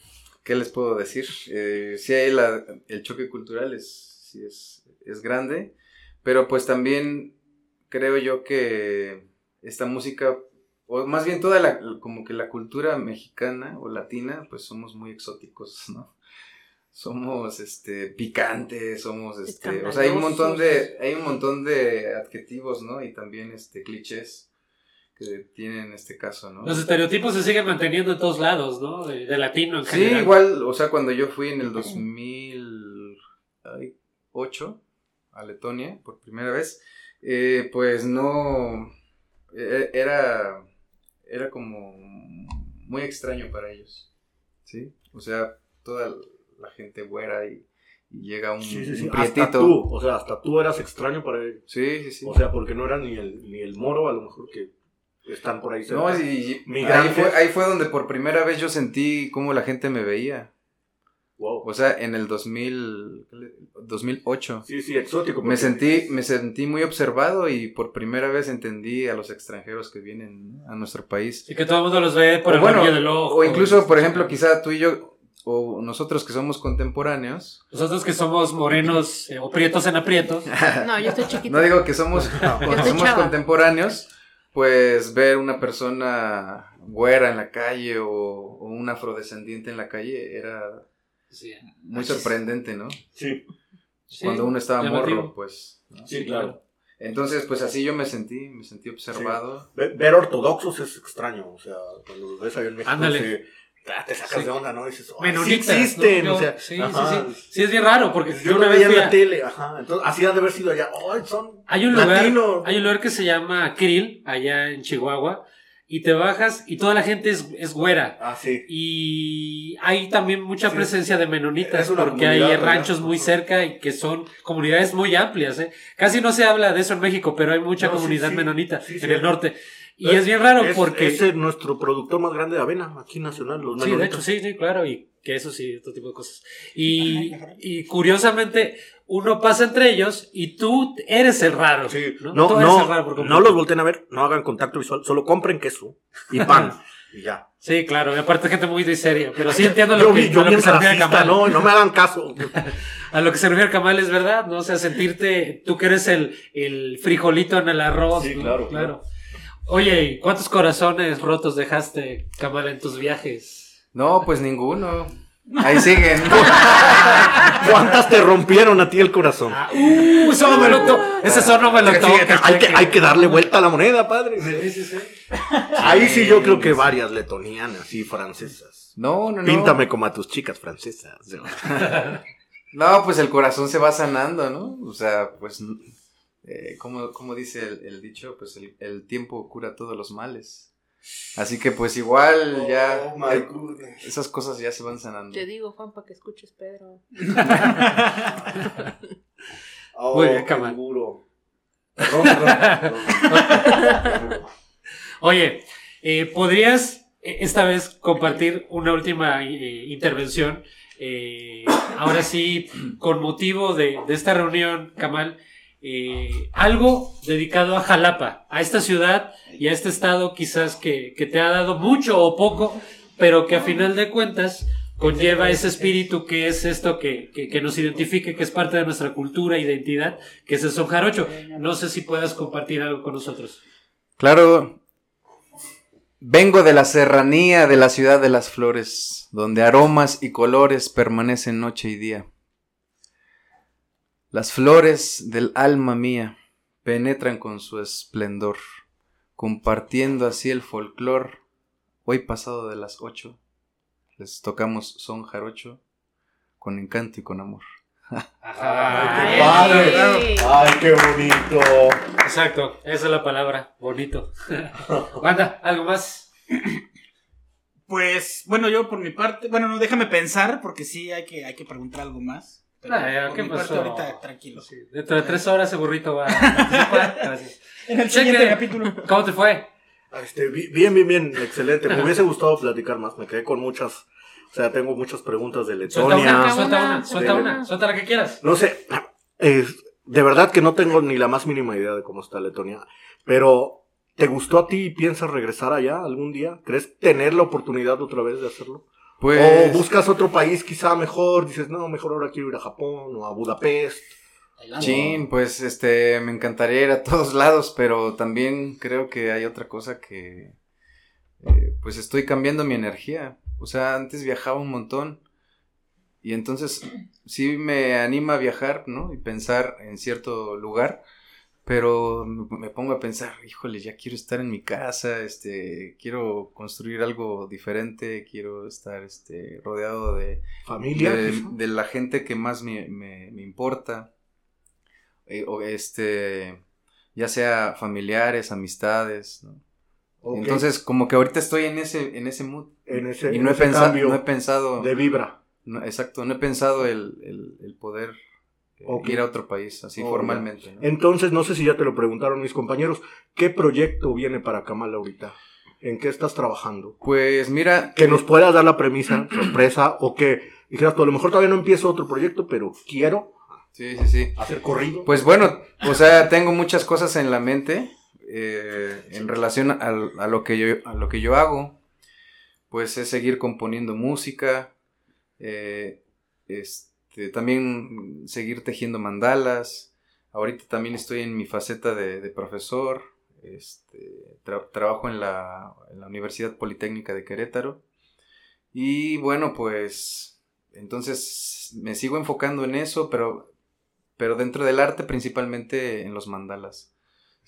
¿qué les puedo decir? Eh, sí hay la- el choque cultural es, sí es, es grande, pero pues también creo yo que esta música, o más bien toda la, como que la cultura mexicana o latina, pues somos muy exóticos, (laughs) ¿no? Somos, este, picantes, somos, este, o sea, hay un montón de, hay un montón de adjetivos, ¿no? Y también, este, clichés que tiene en este caso, ¿no? Los estereotipos se siguen manteniendo en todos lados, ¿no? De, de latino en Sí, general. igual, o sea, cuando yo fui en el 2008 a Letonia por primera vez, eh, pues no, e- era, era como muy extraño para ellos, ¿sí? O sea, toda la gente güera y, y llega un, Sí, sí, sí. un Hasta tú, o sea, hasta tú eras extraño para ellos. Sí, sí, sí. O sea, porque no era ni el, ni el moro, a lo mejor que están por ahí cerca. No, y, y ahí, fue, ahí fue donde por primera vez yo sentí cómo la gente me veía. Wow. O sea, en el 2000, 2008. Sí, sí, exótico. Me sentí, me sentí muy observado y por primera vez entendí a los extranjeros que vienen a nuestro país. Y que todo el mundo los ve por O el bueno, del ojo. o incluso, por ejemplo, quizá tú y yo, o nosotros que somos contemporáneos, Nosotros que somos morenos eh, o prietos en aprietos. (laughs) No, yo estoy chiquita. no digo que somos, (laughs) estoy somos contemporáneos, pues ver una persona güera en la calle o, o un afrodescendiente en la calle era Sí, muy sorprendente, ¿no? Sí, Sí, Cuando uno estaba llamativo. morro, pues. ¿no? sí, claro. Entonces, pues así yo me sentí, me sentí observado. Ve- Ver ortodoxos es extraño, o sea, cuando los ves ahí en México, Ándale. se- te sacas Sí. de onda, ¿no? Dices, oh, sí existen, ¿no? o sea, sí, ajá. sí, sí. Sí, es bien raro porque Yo yo lo una vez veía en la a- tele, ajá, entonces así han de haber sido allá, oh, son Hay un lugar, latinos. hay un lugar que se llama Krill, allá en Chihuahua, y te bajas y toda la gente es, es güera. Ah, sí. Y hay también mucha Sí. presencia de menonitas, Es una porque hay ranchos muy cerca y que son comunidades muy amplias. ¿eh? Casi no se habla de eso en México, pero hay mucha No, comunidad sí. menonita Sí, en sí. el norte. Y es, bien raro Es- porque... Es nuestro productor más grande de avena, aquí nacional, los Sí, de menonitas. hecho, sí, sí, claro, y que eso sí, otro tipo de cosas. Y, y curiosamente, uno pasa entre ellos y tú eres el raro. Sí, ¿no? no, Tú no, eres no, el raro por completo. los volteen a ver, no hagan contacto visual, solo compren queso y pan (laughs) y ya. Sí, claro, y aparte gente muy de seria, pero sí entiendo lo Yo que, yo (laughs) a lo que se refiere racista, Kamal. no, me hagan caso. A lo que se refiere Kamal es verdad, ¿no? O sea, sentirte, tú que eres el, el frijolito en el arroz. Sí, ¿no? claro, claro. Oye, ¿y cuántos corazones rotos dejaste, Kamal, en tus viajes? No, pues ninguno. Ahí siguen. ¿Cuántas te rompieron a ti el corazón? Ah, uh, eso no me lo to- Ese son no me lo toques. hay, que, hay que darle vuelta a la moneda, padre. Sí, sí, sí. Ahí sí yo creo que varias letonianas y francesas. No, no, no. Píntame como a tus chicas francesas. (laughs) No, pues el corazón se va sanando, ¿no? O sea, pues, eh, como, como dice el, el dicho, pues el, el tiempo cura todos los males. Así que pues igual ya Oh, my goodness. esas cosas ya se van sanando. Te digo, Juan, para que escuches, Pedro. (laughs) Oh, Muy bien, qué Kamal. duro. (laughs) Perdón, perdón, perdón. Oye, eh, ¿podrías eh, esta vez compartir una última eh, intervención? Eh, ahora sí, con motivo de, de esta reunión, Kamal, eh, algo dedicado a Jalapa, a esta ciudad y a este estado quizás que, te ha dado mucho o poco, pero que a final de cuentas conlleva ese espíritu que es esto que, nos identifique, que es parte de nuestra cultura identidad, que es el son jarocho. No sé si puedas compartir algo con nosotros. Claro, vengo de la serranía de la ciudad de las flores, donde aromas y colores permanecen noche y día. Las flores del alma mía penetran con su esplendor, compartiendo así el folclor. Hoy pasado de las ocho, les tocamos son jarocho con encanto y con amor. Ajá. ¡Qué padre! ¡Ay, qué bonito! Exacto, esa es la palabra, bonito. (laughs) Banda, ¿algo más? Pues, bueno, yo por mi parte, bueno, no, déjame pensar, porque sí hay que, hay que preguntar algo más. Pero Ah, ya, por ¿qué mi pasó? parte ahorita, tranquilo. Dentro de tres horas el burrito va. (laughs) Gracias. (laughs) En el Cheque. siguiente capítulo. ¿Cómo te fue? Este, bi- bien, bien, bien, excelente. Me hubiese gustado platicar más. Me quedé con muchas. O sea, tengo muchas preguntas de Suelta una, Letonia. suelta una, suelta una, suelta la que quieras. No sé. es- de verdad que no tengo ni la más mínima idea de cómo está Letonia. Pero, ¿te gustó a ti y piensas regresar allá algún día? ¿Crees tener la oportunidad otra vez de hacerlo? Pues, O buscas otro país quizá mejor, dices, no, mejor ahora quiero ir a Japón o a Budapest. Chin, pues este, me encantaría ir a todos lados, pero también creo que hay otra cosa que, eh, pues estoy cambiando mi energía. O sea, antes viajaba un montón y entonces sí me anima a viajar, ¿no? Y pensar en cierto lugar, pero me pongo a pensar, híjole, ya quiero estar en mi casa, este, quiero construir algo diferente, quiero estar, este, rodeado de, Familia. de, la gente que más me, me- me importa, eh, o este, ya sea familiares, amistades, ¿no? Entonces, como que ahorita estoy en ese, en ese mood. en ese, y en no he, ese pensado, no he pensado, de vibra. no, exacto, no he pensado el, el- el poder eh, Ok. ir a otro país, así Oh, formalmente. ¿no? Entonces, no sé si ya te lo preguntaron mis compañeros, ¿qué proyecto viene para Kamal ahorita? ¿En qué estás trabajando? Pues mira, Que nos puedas dar la premisa, (clears throat) sorpresa, o que dijeras a lo mejor todavía no empiezo otro proyecto, pero quiero sí, sí, sí. hacer corrido. Pues bueno, o sea, tengo muchas cosas en la mente eh, en relación a, lo que yo, a lo que yo hago. Pues es seguir componiendo música, eh, este, también seguir tejiendo mandalas. Ahorita también estoy en mi faceta de, profesor. Este, tra- trabajo en la, en la Universidad Politécnica de Querétaro. Y bueno, pues entonces me sigo enfocando en eso, pero pero dentro del arte principalmente en los mandalas.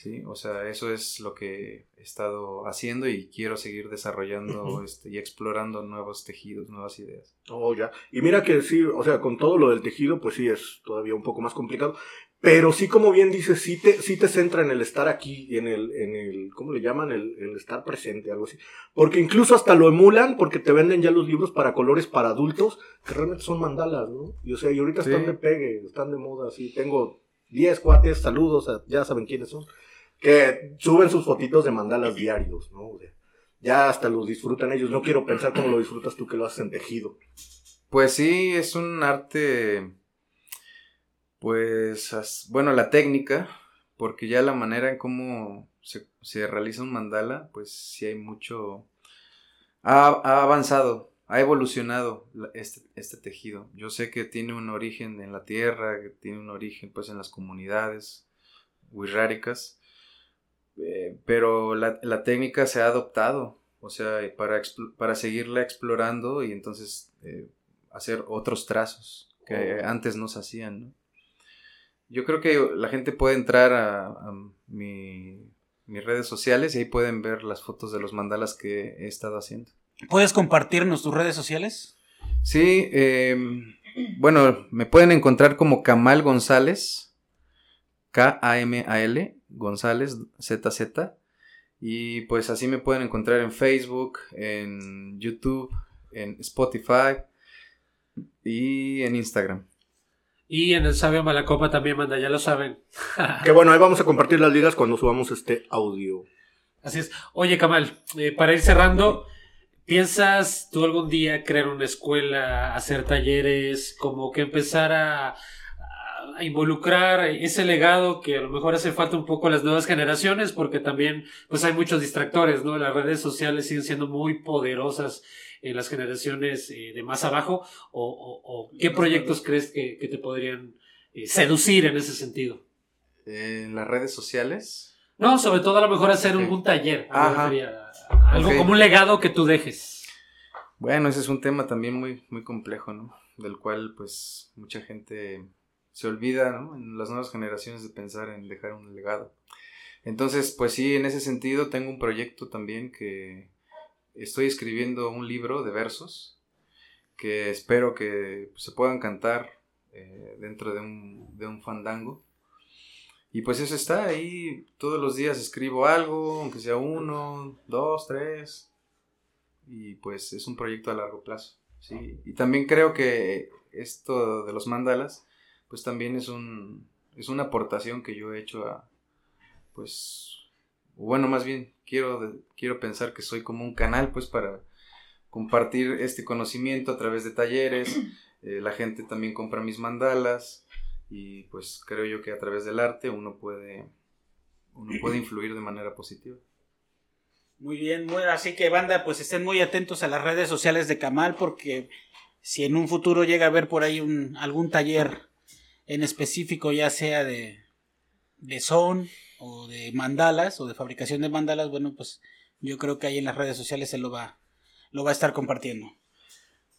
¿Sí? O sea, eso es lo que he estado haciendo y quiero seguir desarrollando este, y explorando nuevos tejidos, nuevas ideas. Oh, ya. Y mira que sí, o sea, con todo lo del tejido, pues sí es todavía un poco más complicado. Pero sí, como bien dices, sí te, sí te centra en el estar aquí, en el, en el, ¿cómo le llaman? El, el estar presente, algo así. Porque incluso hasta lo emulan, porque te venden ya los libros para colores para adultos, que realmente son mandalas, ¿no? Y o sea, y ahorita Sí. están de pegue, están de moda, así. Tengo 10 cuates, saludos, a- ya saben quiénes son, que suben sus fotitos de mandalas diarios, ¿no? De- ya hasta los disfrutan ellos. No quiero pensar cómo lo disfrutas tú que lo haces en tejido. Pues sí, es un arte, pues, bueno, la técnica, porque ya la manera en cómo se, realiza un mandala, pues sí hay mucho, ha, ha avanzado, ha evolucionado este, este tejido. Yo sé que tiene un origen en la tierra, que tiene un origen pues en las comunidades wixárikas, eh, pero la, la técnica se ha adoptado, o sea, para, para seguirla explorando y entonces eh, hacer otros trazos que Oh. antes no se hacían, ¿no? Yo creo que la gente puede entrar a, a mi- mis redes sociales y ahí pueden ver las fotos de los mandalas que he estado haciendo. ¿Puedes compartirnos tus redes sociales? Sí, eh, bueno, me pueden encontrar como Kamal González, K-A-M-A-L, González, Z-Z. Y pues así me pueden encontrar en Facebook, en YouTube, en Spotify y en Instagram. Y en el Sabio Malacopa también manda, ya lo saben. (laughs) Que bueno, ahí vamos a compartir las ligas cuando subamos este audio. Así es. Oye, Kamal, eh, para ir cerrando, ¿piensas tú algún día crear una escuela, hacer talleres, como que empezar a, a involucrar ese legado que a lo mejor hace falta un poco a las nuevas generaciones? Porque también, pues hay muchos distractores, ¿no? Las redes sociales siguen siendo muy poderosas en las generaciones eh, de más abajo. ¿O, o- o qué proyectos crees que, que te podrían eh, seducir en ese sentido? En las redes sociales. No, sobre todo a lo mejor hacer un, Ok. un taller. refería Algo como un legado que tú dejes. Bueno, ese es un tema también muy, muy complejo, ¿no? Del cual, pues, mucha gente se olvida, ¿no? En las nuevas generaciones de pensar en dejar un legado. Entonces, pues sí, en ese sentido tengo un proyecto también que estoy escribiendo un libro de versos que espero que se puedan cantar eh, dentro de un, de un fandango. Y pues eso está ahí, todos los días escribo algo, aunque sea uno, dos, tres, y pues es un proyecto a largo plazo, ¿sí? Y también creo que esto de los mandalas, pues también es un, es una aportación que yo he hecho a, pues, bueno, más bien, quiero, quiero pensar que soy como un canal, pues, para compartir este conocimiento a través de talleres, (clears throat) eh, la gente también compra mis mandalas, y pues creo yo que a través del arte uno puede, uno puede (clears throat) influir de manera positiva. Muy bien, muy- así que banda, pues estén muy atentos a las redes sociales de Kamal porque si en un futuro llega a haber por ahí un, algún taller en específico, ya sea de, de son o de mandalas o de fabricación de mandalas, bueno, pues yo creo que ahí en las redes sociales se lo va, lo va a estar compartiendo.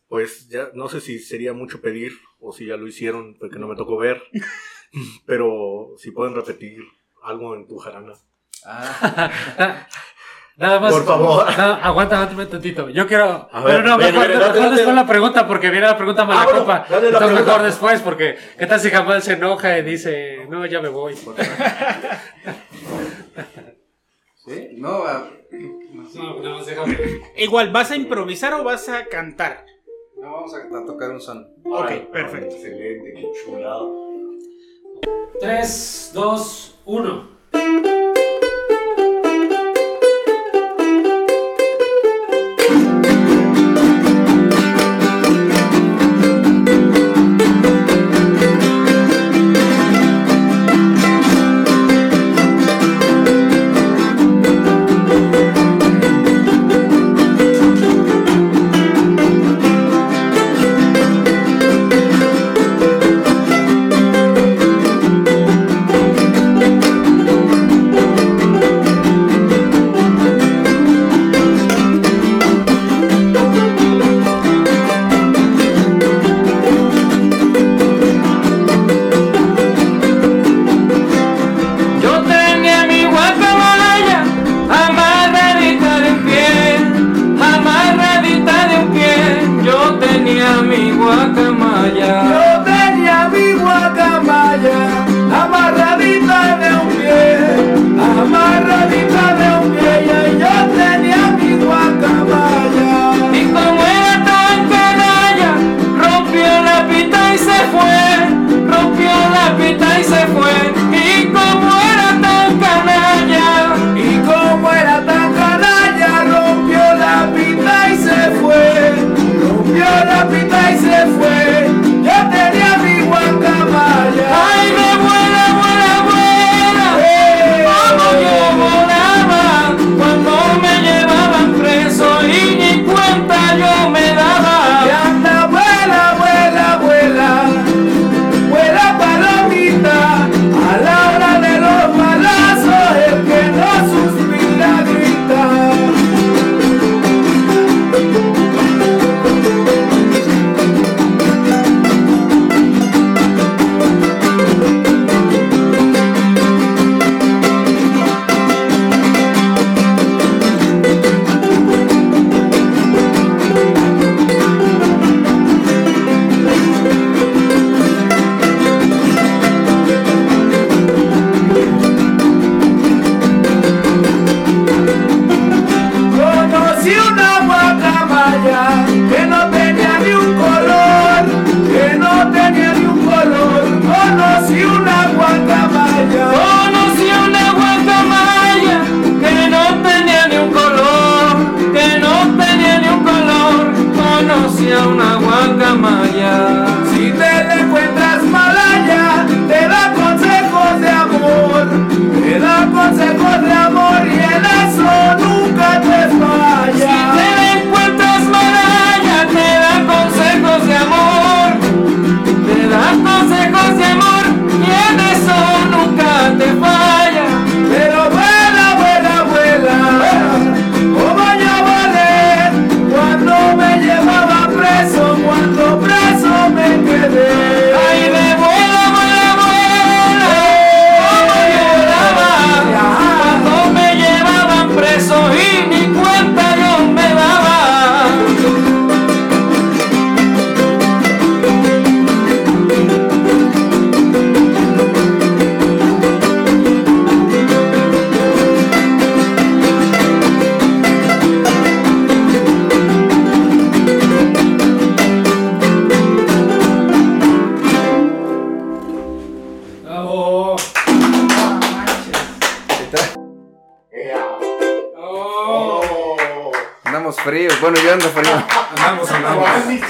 Pues ya no sé si sería mucho pedir o si ya lo hicieron porque no me tocó ver. (laughs) Pero si pueden repetir algo en tu jarana. Ah, (laughs) Nada más. Por favor. (laughs) No, aguanta, aguántame tantito. Yo quiero. A ver, pero no, ven, mejor, ven, mejor date. después la pregunta, porque viene la pregunta mala Ah, bueno, copa. Entonces pregunta. mejor después, porque ¿qué tal si Jamal se enoja y dice, no, ya me voy? (laughs) ¿Sí? No, ah, No, no, déjame. Igual, ¿vas a improvisar o vas a cantar? no vamos a, a tocar un son. Ok, perfecto. Excelente, qué chulada. 3, 2, 1.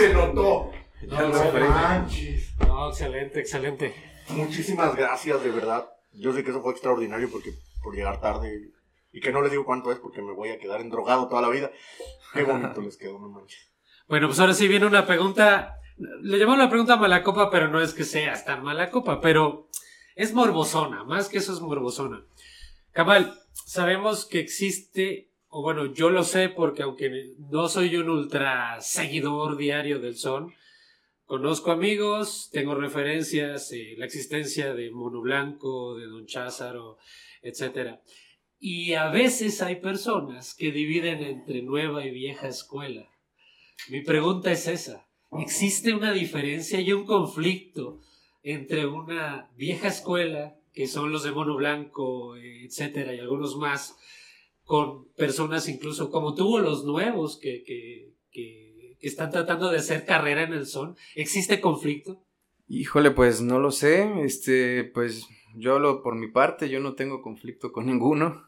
Se notó. No, manches. No, excelente, excelente. Muchísimas gracias, de verdad. Yo sé que eso fue extraordinario porque por llegar tarde y que no les digo cuánto es porque me voy a quedar endrogado toda la vida. Qué bonito les quedó, no manches. Bueno, pues ahora sí viene una pregunta. Le llamamos la pregunta mala copa, pero no es que sea tan mala copa, pero es morbosona. Más que eso es morbosona. Cabal, sabemos que existe, o bueno, yo lo sé porque aunque no soy un ultra seguidor diario del son, conozco amigos, tengo referencias, la existencia de Mono Blanco, de Don Cházaro, etc. Y a veces hay personas que dividen entre nueva y vieja escuela. Mi pregunta es esa. ¿Existe una diferencia y un conflicto entre una vieja escuela, que son los de Mono Blanco, etcétera, y algunos más, con personas incluso como tuvo los nuevos que, que, que están tratando de hacer carrera en el son? ¿Existe conflicto? Híjole, pues no lo sé. Este, pues yo hablo por mi parte, yo no tengo conflicto con ninguno.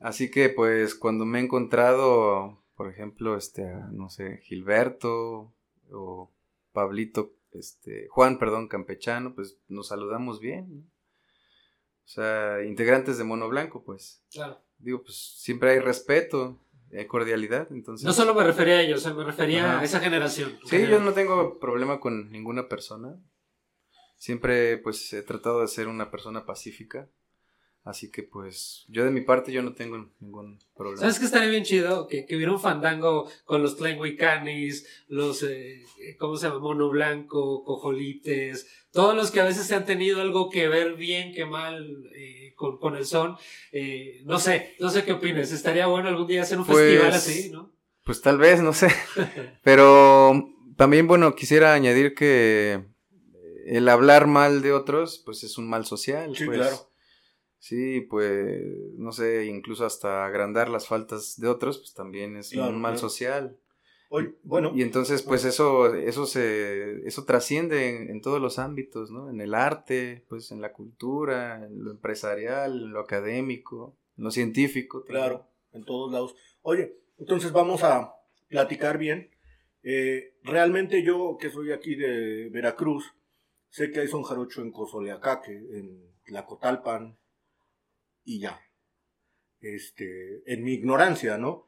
Así que pues cuando me he encontrado, por ejemplo, este, no sé, Gilberto o Pablito, este, Juan, perdón, Campechano, pues nos saludamos bien. ¿no? O sea, integrantes de Mono Blanco, pues. Claro. Digo, pues siempre hay respeto, hay cordialidad, entonces. No solo me refería a ellos, me refería Ajá. a esa generación. Sí, yo no tengo problema con ninguna persona. Siempre pues he tratado de ser una persona pacífica. Así que pues yo de mi parte yo no tengo ningún problema. ¿Sabes qué estaría bien chido? Que, que hubiera un fandango con los Tlenguicanis, los, eh, ¿cómo se llama? Mono Blanco, Cojolites, todos los que a veces se han tenido algo que ver bien que mal eh, con, con el son. Eh, no sé, no sé qué opinas. Estaría bueno algún día hacer un Pues, festival así, ¿no? Pues tal vez, no sé. (laughs) Pero también bueno, quisiera añadir que el hablar mal de otros pues es un mal social. Sí, pues. claro. Sí, pues no sé, incluso hasta agrandar las faltas de otros pues también es Claro, un mal claro. social. Bueno, Y entonces, pues eso, eso se, eso trasciende en, en todos los ámbitos, ¿no? En el arte, pues en la cultura, en lo empresarial, en lo académico, en lo científico. también. Claro, en todos lados. Oye, entonces vamos a platicar bien. Eh, realmente yo, que soy aquí de Veracruz, sé que hay son jarocho en Cozoleacaque, en Tlacotalpan y ya. Este, en mi ignorancia, ¿no?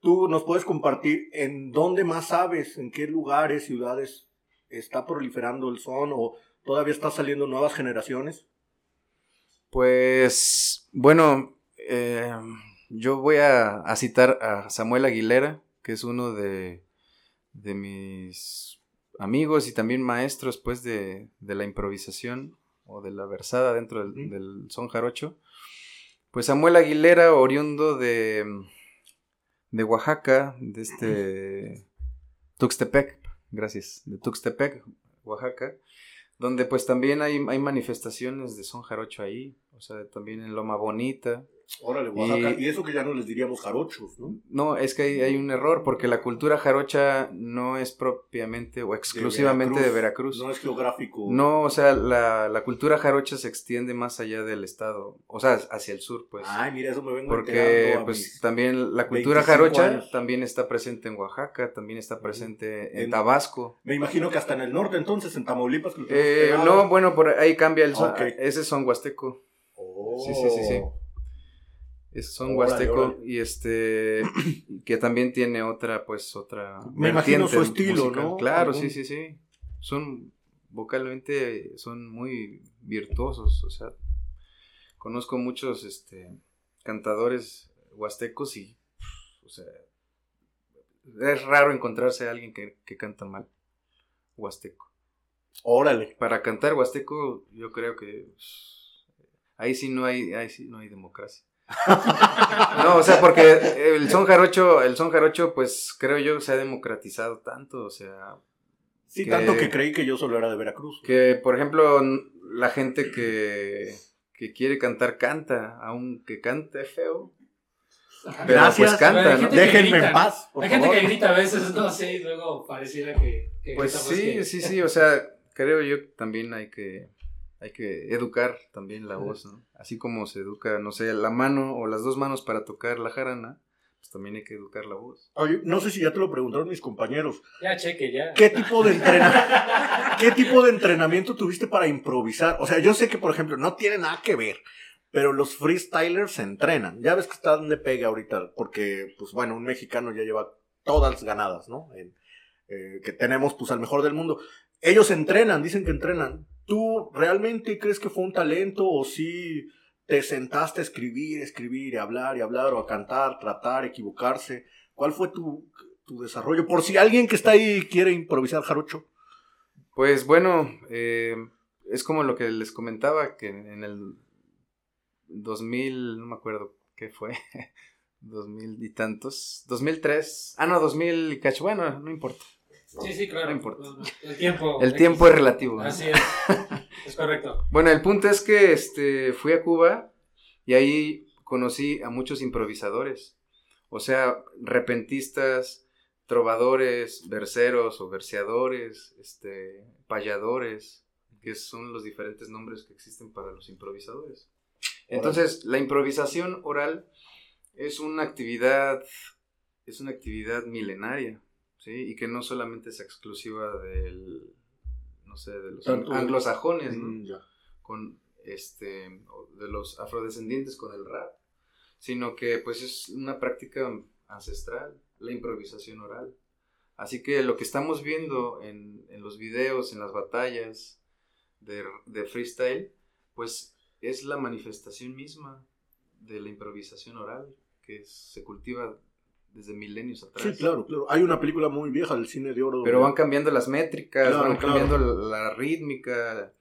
Tú nos puedes compartir en dónde más sabes, en qué lugares, ciudades está proliferando el son o todavía están saliendo nuevas generaciones. Pues, bueno, eh, yo voy a, a citar a Samuel Aguilera, que es uno de, de mis amigos y también maestros, pues, de, de la improvisación o de la versada dentro del, del son jarocho. Pues Samuel Aguilera, oriundo de, de Oaxaca, de este Tuxtepec, gracias, de Tuxtepec, Oaxaca, donde pues también hay, hay manifestaciones de son jarocho ahí, o sea, también en Loma Bonita. Órale, Oaxaca. Y- Y, eso que ya no les diríamos jarochos, ¿no? No, es que hay, hay un error, porque la cultura jarocha no es propiamente o exclusivamente de Veracruz. No es geográfico. No, o sea, la, la cultura jarocha se extiende más allá del estado, o sea, hacia el sur, pues. Ay, mira, eso me vengo Porque a pues también la cultura 25 jarocha años. también está presente en Oaxaca, también está presente en, En- Tabasco. Me imagino que hasta en el norte, entonces, en Tamaulipas. Eh, no, bueno, por ahí cambia el son. Ok. Ese son huasteco. Oh. Sí, sí, sí, sí. Ese son Órale, huasteco y este (clears throat) que también tiene otra pues otra Me imagino su estilo, musical. ¿no? Claro, Algún- sí, sí, sí. Son vocalmente son muy virtuosos, o sea, conozco muchos este cantadores huastecos y o sea, es raro encontrarse a alguien que, que canta mal huasteco. Órale. Para cantar huasteco, yo creo que pues, ahí sí no hay, ahí sí no hay democracia. (laughs) No, o sea, porque el son jarocho, el son jarocho, pues creo yo se ha democratizado tanto, o sea, Sí, Que- tanto que creí que yo solo era de Veracruz. que por ejemplo la gente que, que quiere cantar canta, aunque cante feo, pero Gracias. pues canta, Hay ¿no? Déjenme grita, en paz, por Hay gente que grita a veces, no sé, y luego pareciera que. que Pues sí, que- sí, sí, o sea, creo yo que también hay que hay que educar también la voz, ¿no? Así como se educa, no sé, la mano o las dos manos para tocar la jarana, pues también hay que educar la voz. Oye, no sé si ya te lo preguntaron mis compañeros. Ya, cheque, ya. ¿Qué tipo de entrena- ¿Qué tipo de entrenamiento tuviste para improvisar? O sea, yo sé que, por ejemplo, no tiene nada que ver, pero los freestylers se entrenan. Ya ves que están de pega ahorita, porque, pues bueno, un mexicano ya lleva todas ganadas, ¿no? En- eh, que tenemos, pues, al mejor del mundo. Ellos entrenan, dicen que entrenan. ¿Tú realmente crees que fue un talento o si te sentaste a escribir, escribir, y hablar y hablar, o a cantar, tratar, equivocarse? ¿Cuál fue tu, tu desarrollo? Por si alguien que está ahí quiere improvisar jarocho. Pues bueno, eh, es como lo que les comentaba, que en el 2000, no me acuerdo qué fue, (laughs) 2000 y tantos, 2003, ah no, 2000 y cacho, bueno, no importa. Sí, sí, claro. No importa. El tiempo. El tiempo es relativo. ¿no? Así es. (laughs) Es correcto. Bueno, el punto es que este, fui a Cuba y ahí conocí a muchos improvisadores, o sea, repentistas, trovadores, verseros o verseadores, este, payadores, que son los diferentes nombres que existen para los improvisadores. Entonces, la improvisación oral es una actividad, es una actividad milenaria, ¿sí? Y que no solamente es exclusiva del, no sé, de los Tanto- anglosajones, ¿no? Mm, ya. con este de los afrodescendientes con el rap, sino que pues es una práctica ancestral, la improvisación oral. Así que lo que estamos viendo en, en los videos, en las batallas de, de freestyle, pues es la manifestación misma de la improvisación oral que se cultiva desde milenios atrás. Sí, claro, claro. Hay una película muy vieja del cine de oro. Pero van cambiando las métricas, Claro, van claro. cambiando la rítmica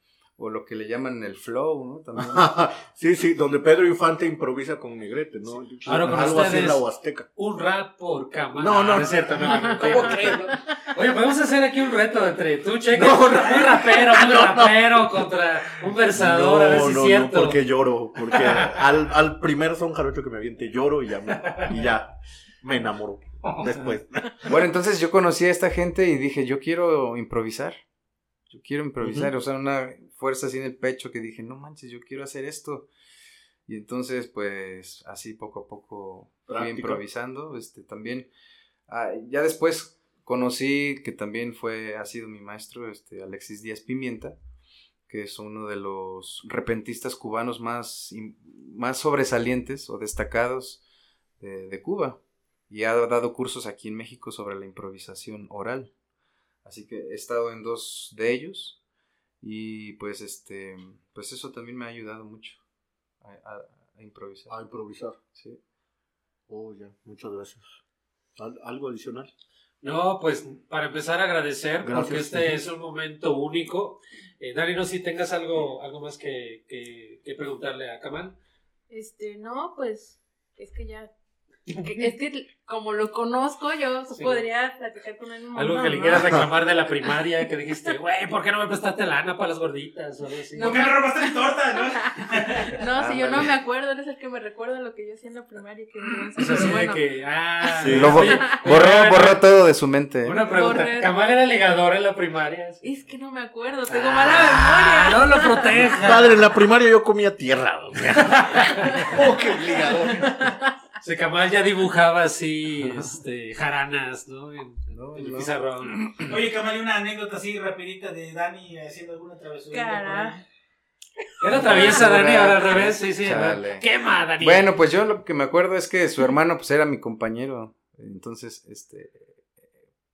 o lo que le llaman el flow, ¿no? También. (laughs) sí, sí, donde Pedro Infante improvisa con Negrete, ¿no? Ahora con Algo así en la Huasteca. Un rap por cama. No, no. es cierto. No, no, ¿Cómo no. crees? Oye, podemos hacer aquí un reto entre tú, Cheque, No, un, ra- un rapero, un (laughs) rapero contra un versador, a ver si no, es no, cierto. porque lloro. Porque al, al primer son jarocho que me aviente lloro y ya me, y ya me enamoro. Después. (laughs) Bueno, entonces yo conocí a esta gente y dije, yo quiero improvisar. Yo quiero improvisar, o sea, una fuerza así en el pecho que dije, no manches, yo quiero hacer esto. Y entonces, pues, así poco a poco fui improvisando. Este, también, ah, ya después conocí que también fue, ha sido mi maestro, este, Alexis Díaz Pimienta, que es uno de los repentistas cubanos más, más sobresalientes o destacados de, de Cuba y ha dado cursos aquí en México sobre la improvisación oral. Así que he estado en dos de ellos y pues este pues eso también me ha ayudado mucho a, a- a improvisar. A improvisar. Sí. Oh, ya, muchas gracias. ¿Al- ¿Algo adicional? No, pues para empezar a agradecer, Gracias. porque este es un momento único. Eh, Dani, no sé si tengas algo, algo más que, que, que preguntarle a Kamal. Este, no, pues, es que ya. (laughs) Es que como lo conozco, yo Sí. podría platicar con él Algo que le ¿no? quieras reclamar de la primaria, que dijiste, güey, ¿por qué no me prestaste lana para las gorditas? O algo así. No, me robaste mi torta? No, (laughs) si yo no me acuerdo, él es el que me recuerda lo que yo hacía en la primaria. Que Es así de que, ah, Sí. Lo bo- oye, borró, borró todo de su mente. ¿eh? Una pregunta. ¿Kamal era ligador en la primaria? Es que no me acuerdo, tengo Ah, mala memoria. (laughs) No lo proteja. Padre, en la primaria yo comía tierra. o sea. oh, qué ligador. Se Kamal ya dibujaba así, este, jaranas, ¿no? En, No, en el no. pizarrón. (clears throat) Oye, Kamal, una anécdota así rapidita de Dani haciendo alguna travesura. Cara. Era traviesa, Dani, ahora al revés, sí, sí. Quema, Dani. Bueno, pues yo lo que me acuerdo es que su hermano pues era mi compañero. Entonces, este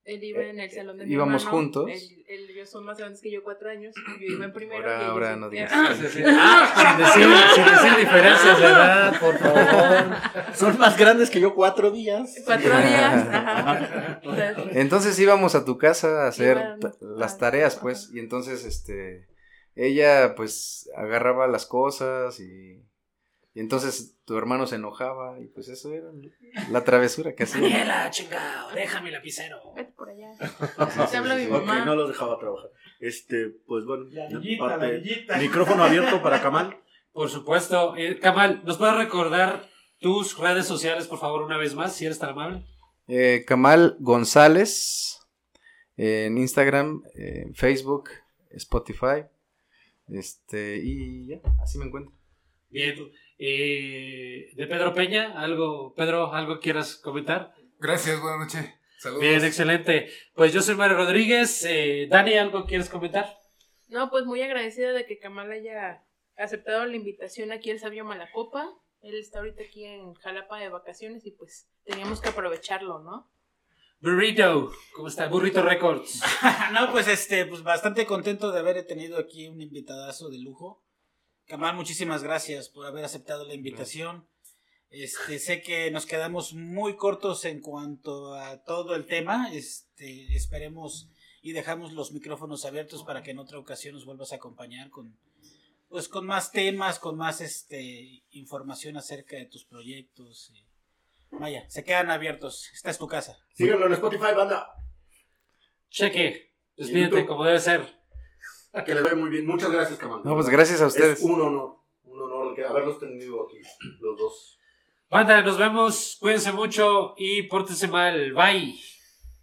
Él iba en el salón de mi Íbamos hermano, juntos. Él, él- ellos son más grandes que yo, cuatro años. Yo iba en primero. Ahora- y ahora no digas. Ah, Sí, sí. Ah, sin, decir, sin decir diferencias de edad, por favor. Son más grandes que yo cuatro días. Cuatro (laughs) días. Ajá. (laughs) Entonces íbamos a tu casa a hacer Iban las tareas, pues, y entonces, este, ella, pues, agarraba las cosas y, y entonces tu hermano se enojaba y pues eso era la travesura que hacía. Daniela, chingado, déjame el lapicero. Vete por allá. (laughs) Te habla mi mamá. no los dejaba trabajar. Este, pues bueno, La villita, parte- la villita. micrófono abierto para Kamal. Por supuesto. Eh, Kamal, ¿nos puedes recordar tus redes sociales, por favor, una vez más, si eres tan amable? Eh, Kamal González eh, en Instagram, eh, en Facebook, Spotify, este, y ya, así me encuentro. Bien. Eh, de Pedro Peña, algo, Pedro, algo quieras comentar. Gracias, buenas noches. Saludos. Bien, excelente. Pues yo soy Mario Rodríguez. Eh, Dani, ¿algo quieres comentar? No, pues muy agradecida de que Kamal haya aceptado la invitación aquí al Sabio Malacopa. Él está ahorita aquí en Jalapa de vacaciones y pues teníamos que aprovecharlo, ¿no? Burrito, ¿cómo está? Burrito Records. (laughs) no, pues este, pues bastante contento de haber tenido aquí un invitadazo de lujo. Kamal, muchísimas gracias por haber aceptado la invitación. Este, sé que nos quedamos muy cortos en cuanto a todo el tema. Este, esperemos y dejamos los micrófonos abiertos para que en otra ocasión nos vuelvas a acompañar con pues con más temas, con más este información acerca de tus proyectos. y- vaya, se quedan abiertos. Esta es tu casa. Síganlo en Spotify, banda. Cheque. Despídete como debe ser. Que les vaya muy bien. Muchas gracias, Camarón. No, pues gracias a ustedes. Es un honor. Un honor que haberlos tenido aquí, los dos. Banda, nos vemos. Cuídense mucho y pórtense mal. Bye.